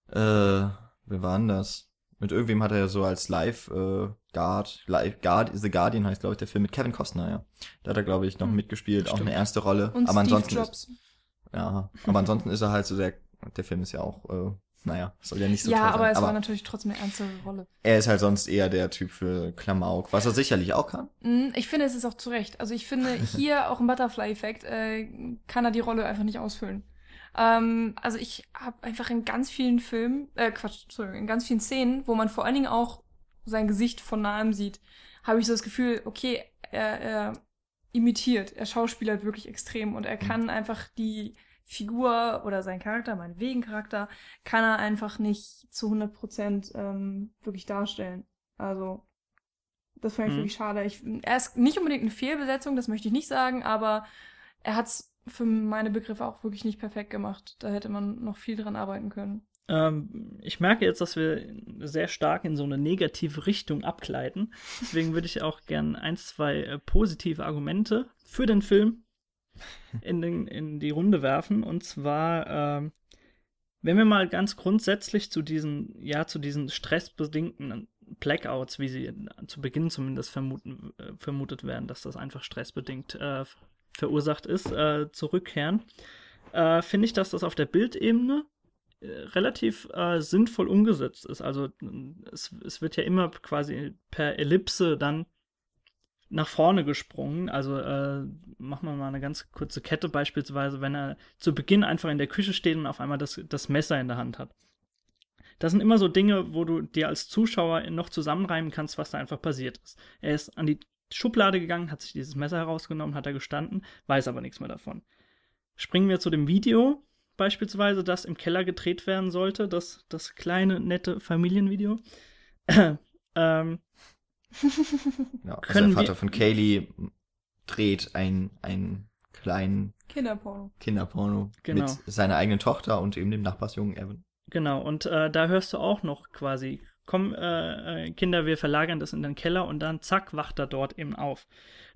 äh, wer war denn das? Mit irgendwem hat er ja so als Live äh, Guard, Live Guard, The Guardian heißt glaube ich der Film mit Kevin Costner, ja. Da hat er glaube ich noch Hm. mitgespielt, auch Stimmt. eine erste Rolle. Und aber Steve ansonsten Jobs. Ist, ja, aber ansonsten ist er halt so der, der Film ist ja auch, äh, naja, soll ja nicht so ja, aber sein. es war natürlich trotzdem eine ernste Rolle. er ist halt sonst eher der Typ für Klamauk, was er sicherlich auch kann. Mm, Ich finde, es ist auch zu Recht. Also ich finde, hier auch im Butterfly-Effekt äh, kann er die Rolle einfach nicht ausfüllen. Ähm, also ich habe einfach in ganz vielen Filmen, äh, Quatsch, sorry, in ganz vielen Szenen, wo man vor allen Dingen auch sein Gesicht von nahem sieht, habe ich so das Gefühl, okay, er, er imitiert, er schauspielert wirklich extrem und er kann einfach die Figur oder sein Charakter, meinetwegen Charakter, kann er einfach nicht zu 100 Prozent ähm, wirklich darstellen. Also das fand ich Mhm. wirklich schade. Ich, er ist nicht unbedingt eine Fehlbesetzung, das möchte ich nicht sagen, aber er hat es für meine Begriffe auch wirklich nicht perfekt gemacht. Da hätte man noch viel dran arbeiten können. Ähm, ich merke jetzt, dass wir sehr stark in so eine negative Richtung abgleiten. Deswegen würde ich auch gern ein, zwei äh, positive Argumente für den Film in, den, in die Runde werfen. Und zwar, ähm, wenn wir mal ganz grundsätzlich zu diesen, ja, zu diesen stressbedingten Blackouts, wie sie zu Beginn zumindest vermuten, äh, vermutet werden, dass das einfach stressbedingt äh, verursacht ist, äh, zurückkehren, äh, finde ich, dass das auf der Bildebene äh, relativ äh, sinnvoll umgesetzt ist. Also es, es wird ja immer quasi per Ellipse dann nach vorne gesprungen. Also äh, machen wir mal eine ganz kurze Kette beispielsweise, wenn er zu Beginn einfach in der Küche steht und auf einmal das, das Messer in der Hand hat. Das sind immer so Dinge, wo du dir als Zuschauer noch zusammenreimen kannst, was da einfach passiert ist. Er ist an die Schublade gegangen, hat sich dieses Messer herausgenommen, hat er gestanden, weiß aber nichts mehr davon. Springen wir zu dem Video, beispielsweise, das im Keller gedreht werden sollte, das, das kleine, nette Familienvideo. ähm, Ja, also der Vater von Kaylee dreht ein, ein kleinen Kinderporno. Kinderporno Genau. mit seiner eigenen Tochter und eben dem Nachbarsjungen Evan. Genau, und äh, da hörst du auch noch quasi, komm, äh, äh, Kinder, wir verlagern das in den Keller und dann zack, wacht er dort eben auf.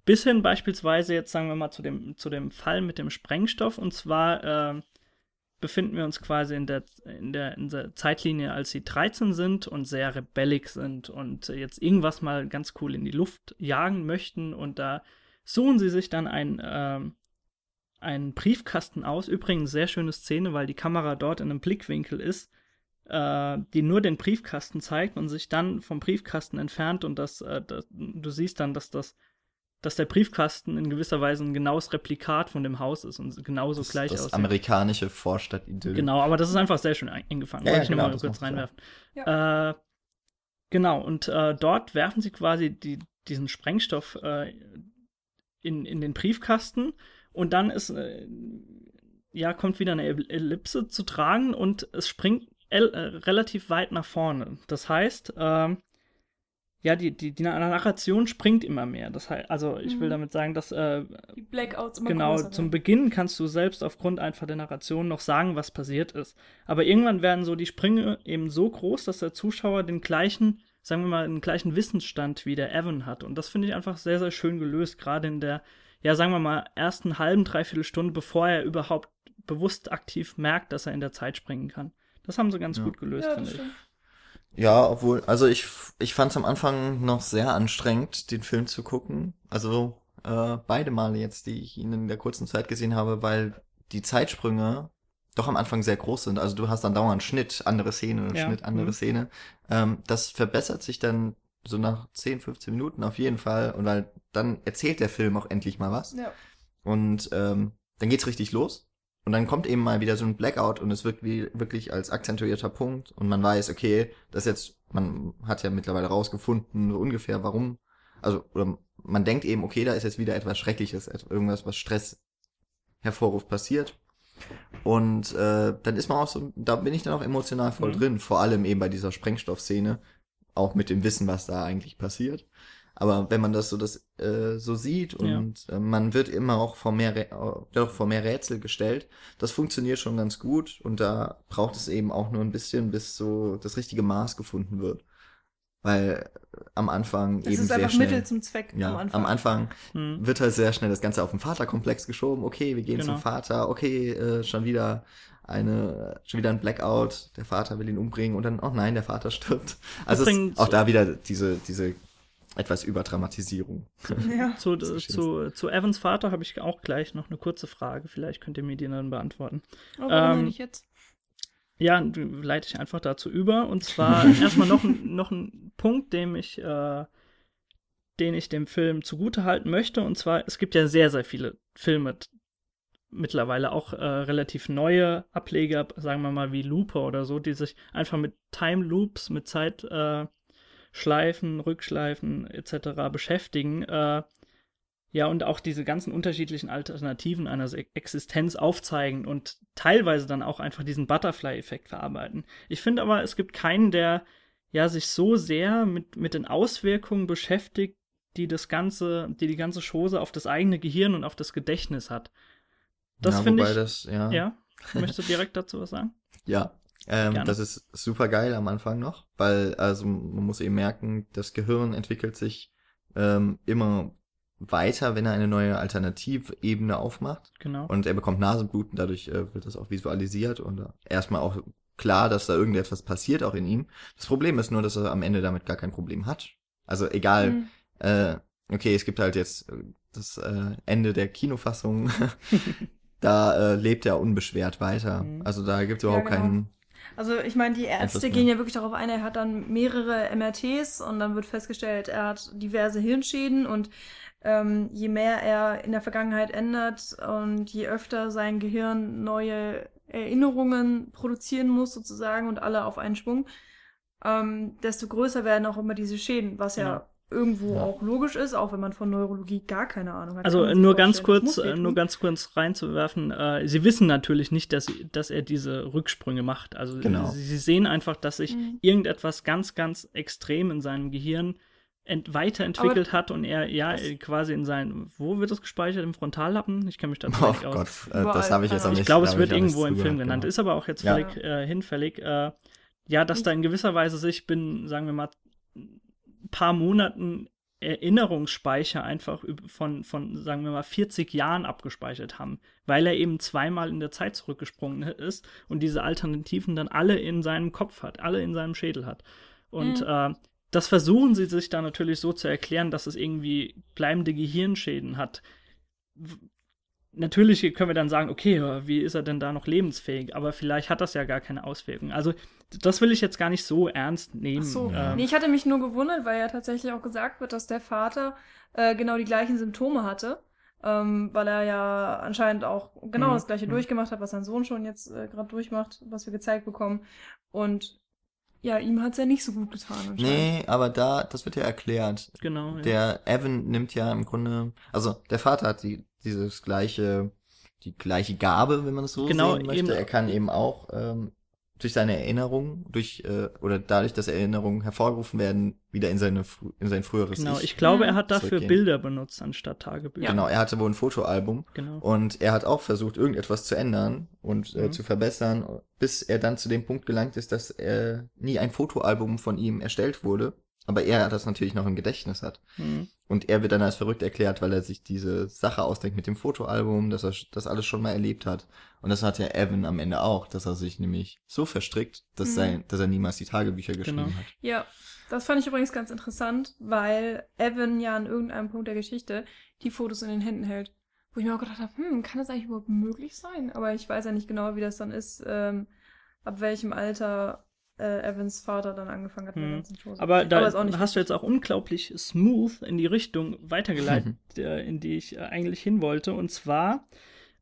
Bis hin beispielsweise, jetzt sagen wir mal, zu dem, zu dem Fall mit dem Sprengstoff. Und zwar äh, befinden wir uns quasi in der, in, der, in der Zeitlinie, als sie 13 sind und sehr rebellig sind und jetzt irgendwas mal ganz cool in die Luft jagen möchten. Und da suchen sie sich dann ein, ähm, einen Briefkasten aus. Übrigens sehr schöne Szene, weil die Kamera dort in einem Blickwinkel ist, äh, die nur den Briefkasten zeigt und sich dann vom Briefkasten entfernt und das, äh, das du siehst dann, dass das dass der Briefkasten in gewisser Weise ein genaues Replikat von dem Haus ist und genauso Das, gleich das aussieht. amerikanische Vorstadt-Idyll. Genau, aber das ist einfach sehr schön ein- eingefangen. Ja, Wollte ja, ich genau, mal das kurz reinwerfen. Äh, genau, und äh, dort werfen sie quasi die, diesen Sprengstoff äh, in, in den Briefkasten und dann ist, äh, ja, kommt wieder eine El- Ellipse zu tragen und es springt äh, relativ weit nach vorne. Das heißt, ähm, ja, die, die, die Narration springt immer mehr. Das heißt, also ich will Mhm. damit sagen, dass äh, Die Blackouts immer Genau, größer zum werden. Beginn kannst du selbst aufgrund einfach der Narration noch sagen, was passiert ist. Aber irgendwann werden so die Sprünge eben so groß, dass der Zuschauer den gleichen, sagen wir mal, den gleichen Wissensstand wie der Evan hat. Und das finde ich einfach sehr, sehr schön gelöst, gerade in der, ja, sagen wir mal, ersten halben, dreiviertel Stunde, bevor er überhaupt bewusst aktiv merkt, dass er in der Zeit springen kann. Das haben sie ganz Ja. gut gelöst, Ja, finde ich. stimmt. Ja, obwohl, also ich, ich fand es am Anfang noch sehr anstrengend, den Film zu gucken. Also äh, beide Male jetzt, die ich ihn in der kurzen Zeit gesehen habe, weil die Zeitsprünge doch am Anfang sehr groß sind. Also du hast dann dauernd Schnitt, andere Szene, Ja, Schnitt, andere mhm. Szene. Ähm, das verbessert sich dann so nach 10, 15 Minuten auf jeden Fall. Und weil dann erzählt der Film auch endlich mal was. Ja. Und ähm, dann geht's richtig los. Und dann kommt eben mal wieder so ein Blackout und es wirkt wie, wirklich als akzentuierter Punkt. Und man weiß, okay, das jetzt, man hat ja mittlerweile rausgefunden, so ungefähr warum. Also, oder man denkt eben, okay, da ist jetzt wieder etwas Schreckliches, irgendwas, was Stress hervorruft, passiert. Und äh, dann ist man auch so, da bin ich dann auch emotional voll Mhm. drin, vor allem eben bei dieser Sprengstoffszene, auch mit dem Wissen, was da eigentlich passiert. Aber wenn man das so das äh, so sieht Ja. und äh, man wird immer auch vor mehr Rä- äh, doch vor mehr Rätsel gestellt, das funktioniert schon ganz gut und da braucht es eben auch nur ein bisschen, bis so das richtige Maß gefunden wird, weil äh, am Anfang Es eben ist sehr einfach schnell Mittel zum Zweck ja, am Anfang. am Anfang Hm. wird halt sehr schnell das Ganze auf den Vaterkomplex geschoben. Okay, wir gehen Genau. zum Vater. Okay, äh, schon wieder eine, schon wieder ein Blackout. Der Vater will ihn umbringen und dann, oh nein, der Vater stirbt. Also es, Übrigens- auch da wieder diese, diese etwas Überdramatisierung. Ja. Zu, zu, zu Evans Vater habe ich auch gleich noch eine kurze Frage. Vielleicht könnt ihr mir die dann beantworten. Oh, warum Ähm, nicht jetzt? Ja, leite ich einfach dazu über. Und zwar erstmal noch, ein- noch ein Punkt, dem ich, äh, den ich dem Film zugute halten möchte. Und zwar, es gibt ja sehr, sehr viele Filme mittlerweile, auch äh, relativ neue Ableger, sagen wir mal wie Looper oder so, die sich einfach mit Time Loops, mit Zeitschleifen, äh, Schleifen, Rückschleifen etc. beschäftigen. Äh, ja, und auch diese ganzen unterschiedlichen Alternativen einer Existenz aufzeigen und teilweise dann auch einfach diesen Butterfly-Effekt verarbeiten. Ich finde aber, es gibt keinen, der ja sich so sehr mit, mit den Auswirkungen beschäftigt, die das ganze, die die ganze Chose auf das eigene Gehirn und auf das Gedächtnis hat. Das ja, finde ich. Das, ja, ja. Ja, möchtest du direkt dazu was sagen? Ähm, das ist super geil am Anfang noch, weil also man muss eben merken, das Gehirn entwickelt sich ähm, immer weiter, wenn er eine neue Alternativebene aufmacht. Genau. Und er bekommt Nasenbluten, dadurch äh, wird das auch visualisiert und äh, erstmal auch klar, dass da irgendetwas passiert, auch in ihm. Das Problem ist nur, dass er am Ende damit gar kein Problem hat. Also egal, Hm. äh, okay, es gibt halt jetzt äh, das äh, Ende der Kinofassung, da äh, lebt er unbeschwert weiter. Mhm. Also da gibt es Ja, überhaupt genau. keinen. Also ich meine, die Ärzte gehen ja wirklich darauf ein, er hat dann mehrere MRTs und dann wird festgestellt, er hat diverse Hirnschäden und ähm, je mehr er in der Vergangenheit ändert und je öfter sein Gehirn neue Erinnerungen produzieren muss sozusagen und alle auf einen Schwung, ähm, desto größer werden auch immer diese Schäden, was ja, Ja. Irgendwo Ja. auch logisch ist, auch wenn man von Neurologie gar keine Ahnung hat. Also äh, nur ganz kurz, äh, nur ganz kurz reinzuwerfen. Äh, sie wissen natürlich nicht, dass, sie, dass er diese Rücksprünge macht. Also Genau. sie, sie sehen einfach, dass sich Mhm. irgendetwas ganz, ganz extrem in seinem Gehirn ent weiterentwickelt Aber hat und er ja äh, quasi in sein, wo wird das gespeichert? Im Frontallappen? Ich kenne mich da Oh nicht aus. Gott, äh, Überall, das habe ich jetzt auch nicht. Ich glaube, es wird irgendwo im Film genannt, genau. ist aber auch jetzt Ja. völlig äh, hinfällig. Äh, ja, dass da in gewisser Weise sich bin, sagen wir mal, paar Monaten Erinnerungsspeicher einfach von, von, sagen wir mal, 40 Jahren abgespeichert haben, weil er eben zweimal in der Zeit zurückgesprungen ist und diese Alternativen dann alle in seinem Kopf hat, alle in seinem Schädel hat. Und Mhm. äh, das versuchen sie sich dann natürlich so zu erklären, dass es irgendwie bleibende Gehirnschäden hat. Natürlich können wir dann sagen, okay, wie ist er denn da noch lebensfähig? Aber vielleicht hat das ja gar keine Auswirkungen. Also, das will ich jetzt gar nicht so ernst nehmen. Ach so. Ähm, Nee, ich hatte mich nur gewundert, weil ja tatsächlich auch gesagt wird, dass der Vater äh, genau die gleichen Symptome hatte. Ähm, weil er ja anscheinend auch genau Mhm. das gleiche Mhm. durchgemacht hat, was sein Sohn schon jetzt äh, gerade durchmacht, was wir gezeigt bekommen. Und ja, ihm hat's ja nicht so gut getan. Nee, aber da, das wird ja erklärt. genau. ja. Der Evan nimmt ja im Grunde, also der Vater hat die, dieses gleiche, die gleiche Gabe, wenn man es so Genau, sehen möchte. eben. Er kann eben auch ähm, durch seine Erinnerung, durch äh, oder dadurch, dass Erinnerungen hervorgerufen werden, wieder in seine in sein früheres Genau, Ich. ich glaube, Mhm. er hat dafür. Bilder benutzt anstatt Tagebücher. Genau, er hatte wohl ein Fotoalbum Genau. und er hat auch versucht, irgendetwas zu ändern und äh, Mhm. zu verbessern, bis er dann zu dem Punkt gelangt ist, dass er nie ein Fotoalbum von ihm erstellt wurde, aber er das natürlich noch im Gedächtnis hat. Mhm. Und er wird dann als verrückt erklärt, weil er sich diese Sache ausdenkt mit dem Fotoalbum, dass er das alles schon mal erlebt hat. Und das hat ja Evan am Ende auch, dass er sich nämlich so verstrickt, dass, Mhm. sein, dass er niemals die Tagebücher geschrieben Genau. hat. Ja, das fand ich übrigens ganz interessant, weil Evan ja an irgendeinem Punkt der Geschichte die Fotos in den Händen hält. Wo ich mir auch gedacht habe, hm, kann das eigentlich überhaupt möglich sein? Aber ich weiß ja nicht genau, wie das dann ist, ähm, ab welchem Alter äh, Evans Vater dann angefangen hat mit der Hm. ganzen Chose. Aber da ist auch nicht hast du jetzt auch unglaublich smooth in die Richtung weitergeleitet, Mhm. äh, in die ich äh, eigentlich hin wollte. Und zwar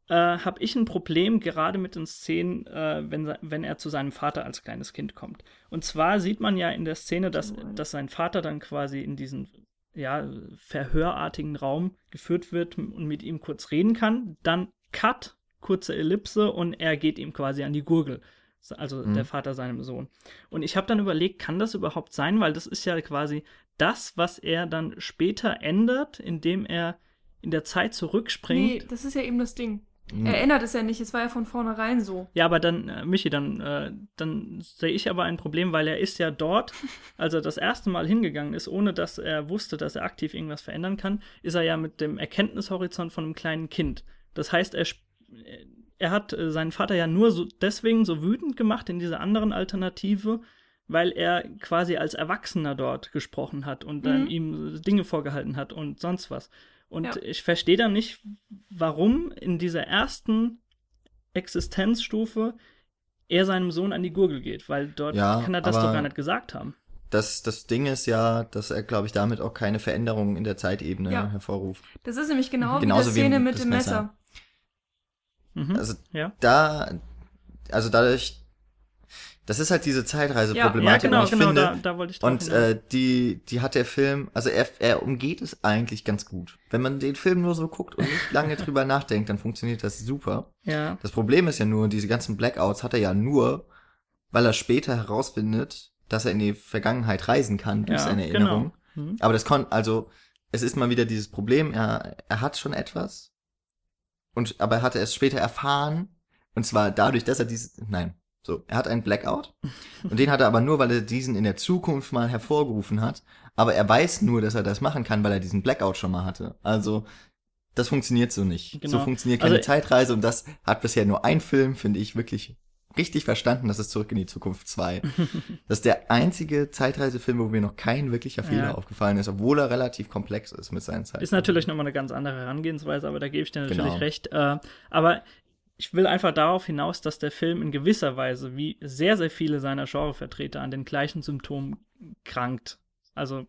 äh, habe ich ein Problem gerade mit den Szenen, äh, wenn, wenn er zu seinem Vater als kleines Kind kommt. Und zwar sieht man ja in der Szene, dass, Oh. dass sein Vater dann quasi in diesen ja, verhörartigen Raum geführt wird und mit ihm kurz reden kann. Dann Cut, kurze Ellipse und er geht ihm quasi an die Gurgel. Also Mhm. der Vater seinem Sohn. Und ich habe dann überlegt, kann das überhaupt sein? Weil das ist ja quasi das, was er dann später ändert, indem er in der Zeit Nee, zurückspringt. das ist ja eben das Ding. Mhm. Er ändert es ja nicht, es war ja von vornherein so. Ja, aber dann, äh, Michi, dann, äh, dann sehe ich aber ein Problem, weil er ist ja dort, als er das erste Mal hingegangen ist, ohne dass er wusste, dass er aktiv irgendwas verändern kann, ist er ja mit dem Erkenntnishorizont von einem kleinen Kind. Das heißt, er, sp- er hat äh, seinen Vater ja nur so, deswegen so wütend gemacht in dieser anderen Alternative, weil er quasi als Erwachsener dort gesprochen hat und dann Mhm. ihm Dinge vorgehalten hat und sonst was. Und Ja. ich verstehe dann nicht, warum in dieser ersten Existenzstufe er seinem Sohn an die Gurgel geht, weil dort Ja, kann er das doch gar nicht gesagt haben. Das, das Ding ist ja, dass er, glaube ich, damit auch keine Veränderungen in der Zeitebene Ja. hervorruft. Das ist nämlich genau Genauso wie wie die Szene im- mit dem Messer. Messer. Mhm. Also ja. da, also dadurch, das ist halt diese ja, Zeitreise-Problematik. genau, und ich genau, finde, da, da wollte ich Und äh, die, die hat der Film, also er, er umgeht es eigentlich ganz gut. Wenn man den Film nur so guckt und nicht lange drüber nachdenkt, dann funktioniert das super. ja, Das Problem ist ja nur, diese ganzen Blackouts hat er ja nur, weil er später herausfindet, dass er in die Vergangenheit reisen kann durch ja, seine Erinnerung. Genau. Mhm. Aber das kon, also es ist mal wieder dieses Problem, er, er hat schon etwas und aber er hatte es später erfahren und zwar dadurch, dass er dieses, nein, so, er hat einen Blackout und den hat er aber nur, weil er diesen in der Zukunft mal hervorgerufen hat, aber er weiß nur, dass er das machen kann, weil er diesen Blackout schon mal hatte. Also das funktioniert so nicht. Genau. So funktioniert keine Also- Zeitreise und das hat bisher nur ein Film, finde ich, wirklich richtig verstanden, das ist Zurück in die Zukunft 2. Das ist der einzige Zeitreisefilm, wo mir noch kein wirklicher Fehler Ja. aufgefallen ist, obwohl er relativ komplex ist mit seinen Zeiten. Ist natürlich nochmal eine ganz andere Herangehensweise, aber da gebe ich dir natürlich Genau. recht. Äh, aber ich will einfach darauf hinaus, dass der Film in gewisser Weise, wie sehr, sehr viele seiner Genrevertreter, an den gleichen Symptomen krankt. Also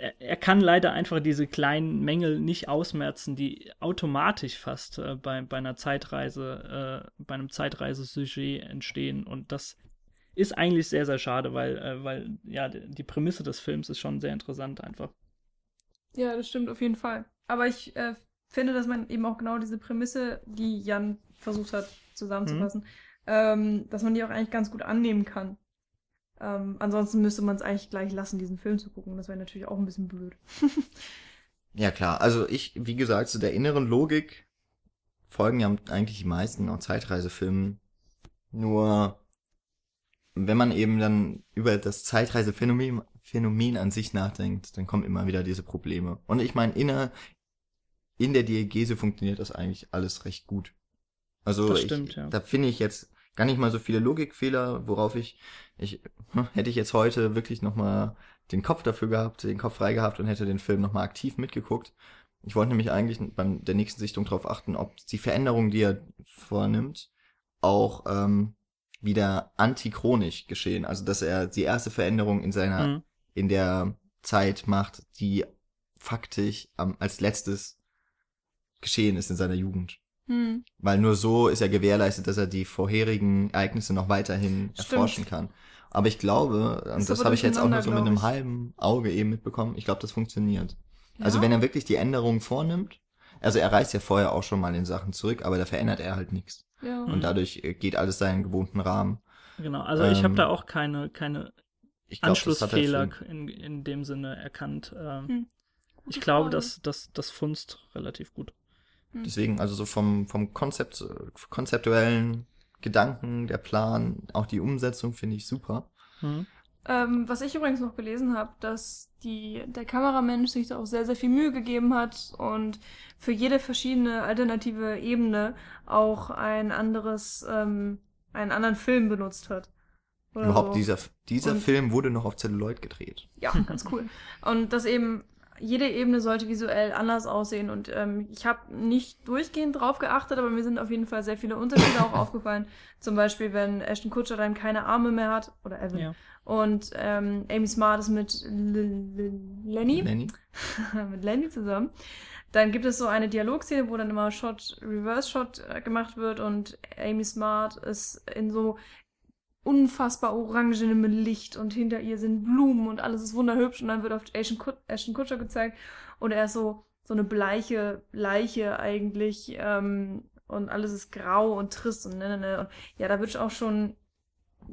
er, er kann leider einfach diese kleinen Mängel nicht ausmerzen, die automatisch fast äh, bei, bei einer Zeitreise, äh, bei einem Zeitreisesujet entstehen. Und das ist eigentlich sehr, sehr schade, weil, äh, weil ja, die Prämisse des Films ist schon sehr interessant einfach. Ja, das stimmt auf jeden Fall. Aber ich äh, finde, dass man eben auch genau diese Prämisse, die Jan versucht hat zusammenzufassen, ähm, dass man die auch eigentlich ganz gut annehmen kann. Ähm, ansonsten müsste man es eigentlich gleich lassen, diesen Film zu gucken. Das wäre natürlich auch ein bisschen blöd. Ja, klar. Also ich, wie gesagt, zu der inneren Logik folgen ja eigentlich die meisten auch Zeitreisefilmen. Nur, wenn man eben dann über das Zeitreisephänomen Phänomen an sich nachdenkt, dann kommen immer wieder diese Probleme. Und ich meine, inner, in der Diegese funktioniert das eigentlich alles recht gut. Also Das ich, stimmt, ja. da finde ich jetzt gar nicht mal so viele Logikfehler, worauf ich, ich hätte ich jetzt heute wirklich nochmal den Kopf dafür gehabt, den Kopf frei gehabt und hätte den Film nochmal aktiv mitgeguckt. Ich wollte nämlich eigentlich beim der nächsten Sichtung darauf achten, ob die Veränderungen, die er vornimmt, auch ähm, wieder antichronisch geschehen. Also dass er die erste Veränderung in seiner Mhm. in der Zeit macht, die faktisch am, als letztes geschehen ist in seiner Jugend. Hm. Weil nur so ist er gewährleistet, dass er die vorherigen Ereignisse noch weiterhin Stimmt. erforschen kann. Aber ich glaube, und das aber habe ich jetzt auch nur so mit einem halben Auge eben mitbekommen, ich glaube, das funktioniert. Also Ja. wenn er wirklich die Änderungen vornimmt, also er reist ja vorher auch schon mal in Sachen zurück, aber da verändert er halt nichts. Ja. Und dadurch äh, geht alles seinen gewohnten Rahmen. Genau, also ich habe Ähm, da auch keine, keine Ich glaub, das Anschlussfehler in, in dem Sinne erkannt. Ähm, Hm. ich glaube, dass das, das funzt relativ gut. Deswegen, also so vom, vom Konzept, konzeptuellen Gedanken, der Plan, auch die Umsetzung finde ich super. Mhm. Ähm, was ich übrigens noch gelesen habe, dass die, der Kameramensch sich da auch sehr, sehr viel Mühe gegeben hat und für jede verschiedene alternative Ebene auch ein anderes, ähm, einen anderen Film benutzt hat. Oder Überhaupt so. dieser, dieser Und- Film wurde noch auf Celluloid gedreht. Ja, ganz cool. Und das eben, jede Ebene sollte visuell anders aussehen. Und ähm, ich habe nicht durchgehend drauf geachtet, aber mir sind auf jeden Fall sehr viele Unterschiede auch aufgefallen. Zum Beispiel, wenn Ashton Kutcher dann keine Arme mehr hat, oder Evan. Ja. Und ähm, Amy Smart ist mit Lenny, Lenny? mit Lenny zusammen. Dann gibt es so eine Dialogszene, wo dann immer Shot, Reverse-Shot äh, gemacht wird und Amy Smart ist in so unfassbar orangenem Licht und hinter ihr sind Blumen und alles ist wunderhübsch. Und dann wird auf Ashton, Kut Ashton Kutcher gezeigt. Und er ist so, so eine bleiche Leiche eigentlich ähm, und alles ist grau und trist und ne, ne, ne. Und ja, da wird auch schon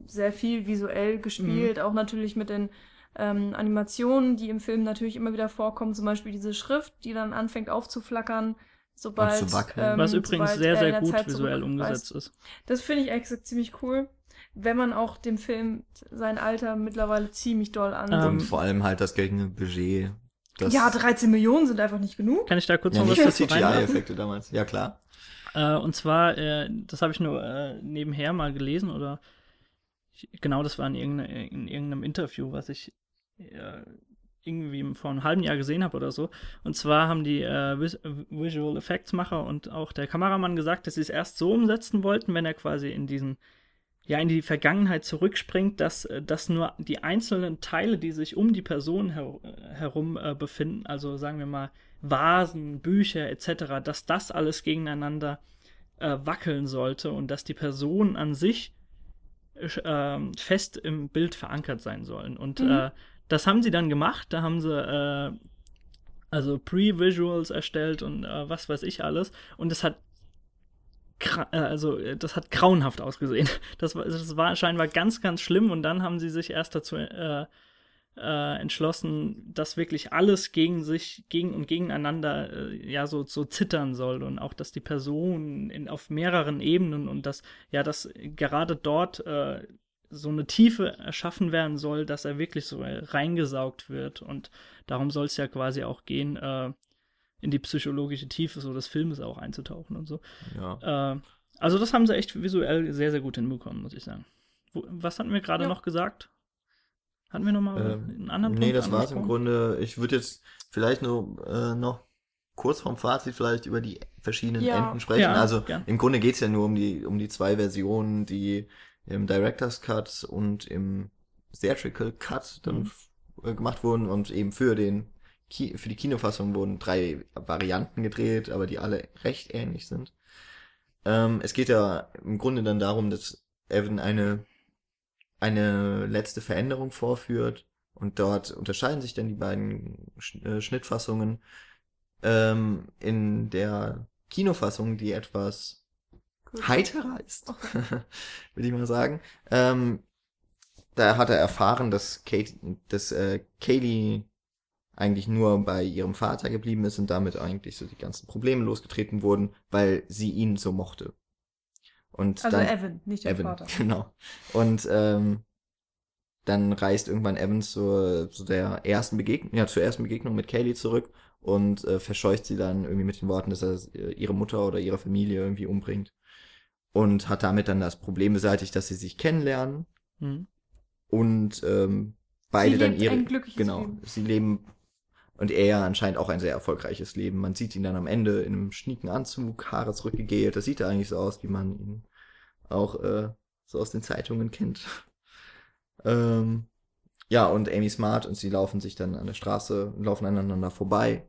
sehr viel visuell gespielt, auch natürlich mit den ähm, Animationen, die im Film natürlich immer wieder vorkommen, zum Beispiel diese Schrift, die dann anfängt aufzuflackern, sobald zu wackeln. ähm, Was übrigens sobald sehr, sehr gut Zeit visuell umgesetzt ist. Das finde ich extra ziemlich cool, wenn man auch dem Film sein Alter mittlerweile ziemlich doll ansieht. Ähm, Und vor allem halt das geltende Budget. Das, ja, 13 Millionen sind einfach nicht genug. Kann ich da kurz ja noch was dazu? CGI-Effekte damals. Ja, klar. Äh, und zwar, äh, das habe ich nur äh, nebenher mal gelesen oder ich, genau, das war in, irgendeine, in irgendeinem Interview, was ich äh, irgendwie vor einem halben Jahr gesehen habe oder so. Und zwar haben die äh, Vis Visual Effects Macher und auch der Kameramann gesagt, dass sie es erst so umsetzen wollten, wenn er quasi in diesen ja in die Vergangenheit zurückspringt, dass, äh, dass nur die einzelnen Teile, die sich um die Person her herum äh, befinden, also sagen wir mal Vasen, Bücher etc., dass das alles gegeneinander äh, wackeln sollte und dass die Person an sich äh, fest im Bild verankert sein sollen. Und Mhm. äh, das haben sie dann gemacht. Da haben sie äh, also Pre-Visuals erstellt und äh, was weiß ich alles. Und es hat äh, also äh, das hat grauenhaft ausgesehen. Das war, das war scheinbar ganz, ganz schlimm und dann haben sie sich erst dazu äh, äh, entschlossen, dass wirklich alles gegen sich, gegen und gegeneinander äh, ja so, so zittern soll und auch, dass die Person in, auf mehreren Ebenen und dass ja, dass gerade dort äh, so eine Tiefe erschaffen werden soll, dass er wirklich so äh, reingesaugt wird und darum soll es ja quasi auch gehen, äh, in die psychologische Tiefe so des Filmes auch einzutauchen und so. Ja. Äh, also das haben sie echt visuell sehr, sehr gut hinbekommen, muss ich sagen. Wo, was hatten wir gerade Ja. noch gesagt? Hatten wir noch mal Ähm, einen anderen nee, Punkt das war's im angesprochen? Grunde. Ich würde jetzt vielleicht nur äh, noch kurz vom Fazit vielleicht über die verschiedenen Ja. Enden sprechen. Ja, also gern. im Grunde geht's ja nur um die, um die zwei Versionen, die im Director's Cut und im Theatrical Cut dann Mhm. äh, gemacht wurden und eben für den Ki für die Kinofassung wurden drei Varianten gedreht, aber die alle recht ähnlich sind. Ähm, es geht ja im Grunde dann darum, dass Evan eine eine letzte Veränderung vorführt und dort unterscheiden sich dann die beiden Sch äh, Schnittfassungen. Ähm, in der Kinofassung, die etwas heiterer ist, würde ich mal sagen, ähm, da hat er erfahren, dass Kate, dass äh, Kaylee eigentlich nur bei ihrem Vater geblieben ist und damit eigentlich so die ganzen Probleme losgetreten wurden, weil sie ihn so mochte. Und Also dann, Evan, nicht der Evan, Vater. genau. Und ähm, dann reist irgendwann Evan zur, zu der ersten Begegnung, ja, zur ersten Begegnung mit Kaylee zurück und äh, verscheucht sie dann irgendwie mit den Worten, dass er äh, ihre Mutter oder ihre Familie irgendwie umbringt. Und hat damit dann das Problem beseitigt, dass sie sich kennenlernen Hm. und ähm, beide Sie dann ihre ein glückliches genau, Leben. sie leben und er anscheinend auch ein sehr erfolgreiches Leben. Man sieht ihn dann am Ende in einem schnieken Anzug, Haare zurückgegelt. Das sieht eigentlich so aus, wie man ihn auch äh, so aus den Zeitungen kennt. ähm, ja, und Amy Smart und sie laufen sich dann an der Straße, laufen aneinander vorbei,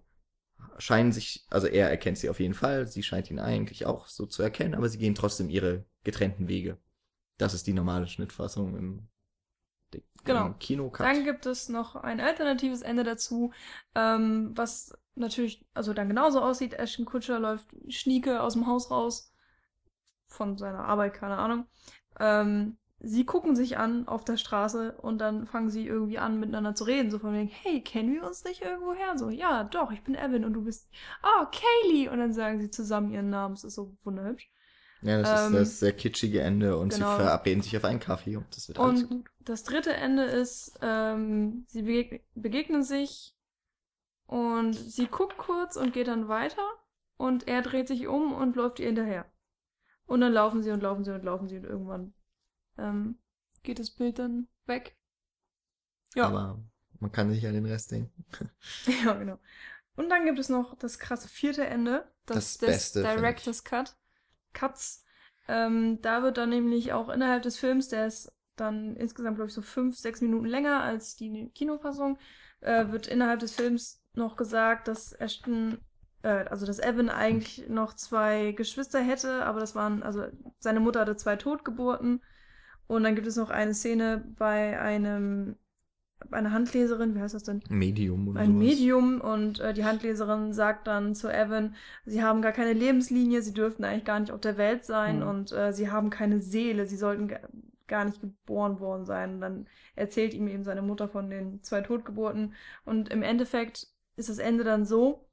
scheinen sich, also er erkennt sie auf jeden Fall, sie scheint ihn eigentlich auch so zu erkennen, aber sie gehen trotzdem ihre getrennten Wege. Das ist die normale Schnittfassung im, Genau. im Kinocut. Dann gibt es noch ein alternatives Ende dazu, ähm, was natürlich, also dann genauso aussieht. Ashton Kutscher läuft schnieke aus dem Haus raus, von seiner Arbeit, keine Ahnung. Ähm, sie gucken sich an auf der Straße und dann fangen sie irgendwie an, miteinander zu reden. So von wegen, hey, kennen wir uns nicht irgendwoher? So, ja, doch, ich bin Evan und du bist, oh, Kaylee. Und dann sagen sie zusammen ihren Namen. Es ist so wunderhübsch. Ja, das Ähm, ist das sehr kitschige Ende und genau. sie verabreden sich auf einen Kaffee und das wird alles Und gut. das dritte Ende ist, ähm, sie begeg begegnen sich und sie guckt kurz und geht dann weiter und er dreht sich um und läuft ihr hinterher. Und dann laufen sie und laufen sie und laufen sie und irgendwann ähm, geht das Bild dann weg. Ja, Aber man kann sich an den Rest denken. ja, genau. Und dann gibt es noch das krasse vierte Ende, Das das, des Beste, Director's Cut. Cuts. Ähm, da wird dann nämlich auch innerhalb des Films, der ist dann insgesamt, glaube ich, so fünf, sechs Minuten länger als die Kinofassung, äh, wird innerhalb des Films noch gesagt, dass Ashton, äh, also dass Evan eigentlich noch zwei Geschwister hätte, aber das waren, also seine Mutter hatte zwei Totgeburten. Und dann gibt es noch eine Szene bei einem, einer Handleserin, wie heißt das denn? Medium oder ein sowas. Medium und äh, die Handleserin sagt dann zu Evan, sie haben gar keine Lebenslinie, sie dürften eigentlich gar nicht auf der Welt sein Mhm. und äh, sie haben keine Seele, sie sollten ga- gar nicht geboren worden sein. Und dann erzählt ihm eben seine Mutter von den zwei Totgeburten und im Endeffekt ist das Ende dann so,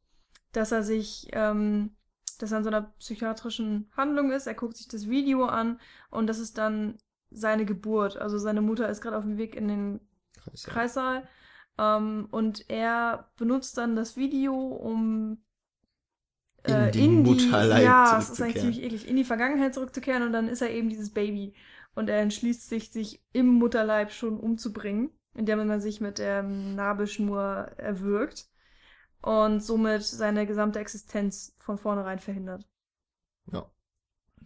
dass er sich, ähm, dass er in so einer psychiatrischen Handlung ist, er guckt sich das Video an und das ist dann seine Geburt. Also seine Mutter ist gerade auf dem Weg in den Kreis, ja. Kreissaal. Ähm, und er benutzt dann das Video, um In den Mutterleib Ja, es ist eigentlich ziemlich eklig, in die Vergangenheit zurückzukehren und dann ist er eben dieses Baby. Und er entschließt sich, sich im Mutterleib schon umzubringen, indem man sich mit der Nabelschnur erwürgt und somit seine gesamte Existenz von vornherein verhindert. Ja.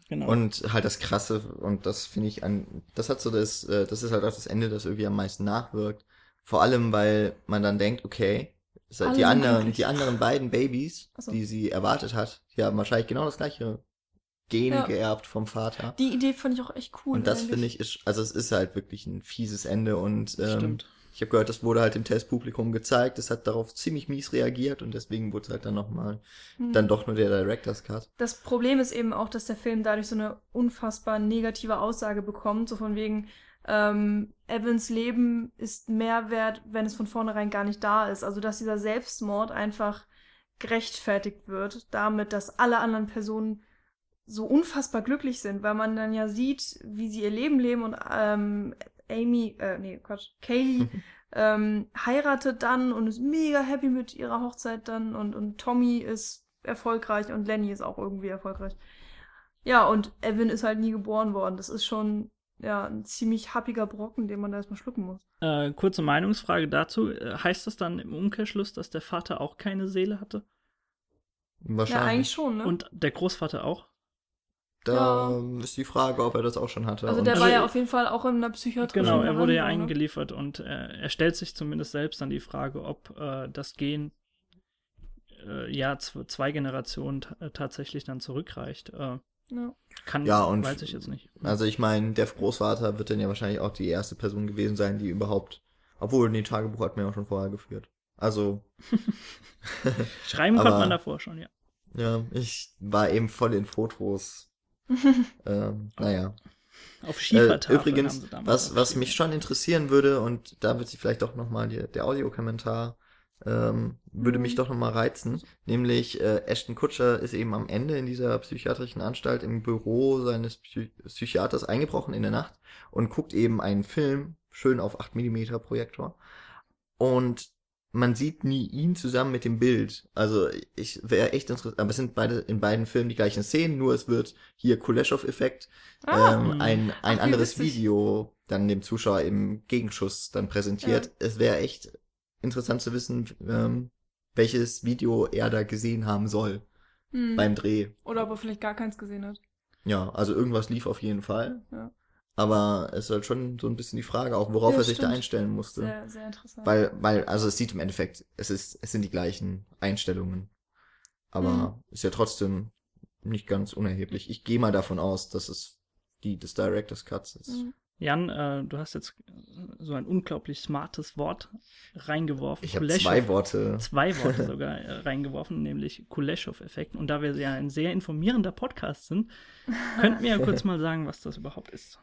Genau. Und halt das Krasse, und das finde ich an, das hat so das, äh, das ist halt auch das Ende, das irgendwie am meisten nachwirkt. Vor allem, weil man dann denkt, okay, hat die anderen, die anderen beiden Babys, so. die sie erwartet hat, die haben wahrscheinlich genau das gleiche Gen Ja. geerbt vom Vater. Die Idee fand ich auch echt cool. und das finde ich ist, also es ist halt wirklich ein fieses Ende und ähm, Stimmt. Ich habe gehört, das wurde halt dem Testpublikum gezeigt, es hat darauf ziemlich mies reagiert und deswegen wurde es halt dann nochmal, Hm. dann doch nur der Director's Cut. Das Problem ist eben auch, dass der Film dadurch so eine unfassbar negative Aussage bekommt, so von wegen, ähm, Evans Leben ist mehr wert, wenn es von vornherein gar nicht da ist. Also, dass dieser Selbstmord einfach gerechtfertigt wird, damit, dass alle anderen Personen so unfassbar glücklich sind, weil man dann ja sieht, wie sie ihr Leben leben und ähm, Amy, äh, nee, Quatsch, Kaylee ähm, heiratet dann und ist mega happy mit ihrer Hochzeit dann und, und Tommy ist erfolgreich und Lenny ist auch irgendwie erfolgreich. Ja, und Evan ist halt nie geboren worden. Das ist schon ja ein ziemlich happiger Brocken, den man da erstmal schlucken muss. Äh, kurze Meinungsfrage dazu. Äh, Heißt das dann im Umkehrschluss, dass der Vater auch keine Seele hatte? Wahrscheinlich. Ja, eigentlich schon, ne? Und der Großvater auch? Da ist die Frage, ob er das auch schon hatte. also Und der Also war ja auf jeden Fall auch in einer psychiatrischen Genau, er wurde ja eingeliefert und äh, er stellt sich zumindest selbst dann die Frage, ob äh, das Gen äh, ja zw- zwei Generationen äh, tatsächlich dann zurückreicht. Äh, Ja. kann, Ja, und- weiß ich jetzt nicht. Also ich meine, der Großvater wird dann ja wahrscheinlich auch die erste Person gewesen sein, die überhaupt, obwohl nee, Tagebuch hat man ja auch schon vorher geführt. Also, Schreiben aber- konnte man davor schon, ja. ja, ich war eben voll in Fotos. Ähm, naja. Auf Äh, Schiefertafeln haben übrigens, was, was mich schon interessieren würde, und da wird sich vielleicht doch nochmal der Audiokommentar, ähm, würde Mhm. mich doch nochmal reizen, nämlich äh, Ashton Kutscher ist eben am Ende in dieser psychiatrischen Anstalt im Büro seines Psy Psychiaters eingebrochen in der Nacht und guckt eben einen Film, schön auf 8 mm Projektor. Und man sieht nie ihn zusammen mit dem Bild. Also ich wäre echt interessiert, aber es sind beide in beiden Filmen die gleichen Szenen, nur es wird hier Kuleshov-Effekt Ah, ähm, ein, ein Ach, anderes. Video dann dem Zuschauer im Gegenschuss dann präsentiert. Es wäre echt interessant zu wissen, ähm, welches Video er da gesehen haben soll hm. beim Dreh. Oder ob er vielleicht gar keins gesehen hat. Ja, also irgendwas lief auf jeden Fall. Ja. Aber es ist halt schon so ein bisschen die Frage auch, worauf Ja, er sich da stimmt. einstellen musste. Sehr, sehr interessant. Weil, weil, also es sieht im Endeffekt, es ist, es sind die gleichen Einstellungen. Aber Mhm. ist ja trotzdem nicht ganz unerheblich. Ich gehe mal davon aus, dass es die des Directors Cuts ist. Mhm. Jan, äh, du hast jetzt so ein unglaublich smartes Wort reingeworfen. Ich habe zwei Worte. zwei Worte sogar äh, reingeworfen, nämlich Kuleshov-Effekt. Und da wir ja ein sehr informierender Podcast sind, könnten wir ja kurz mal sagen, was das überhaupt ist.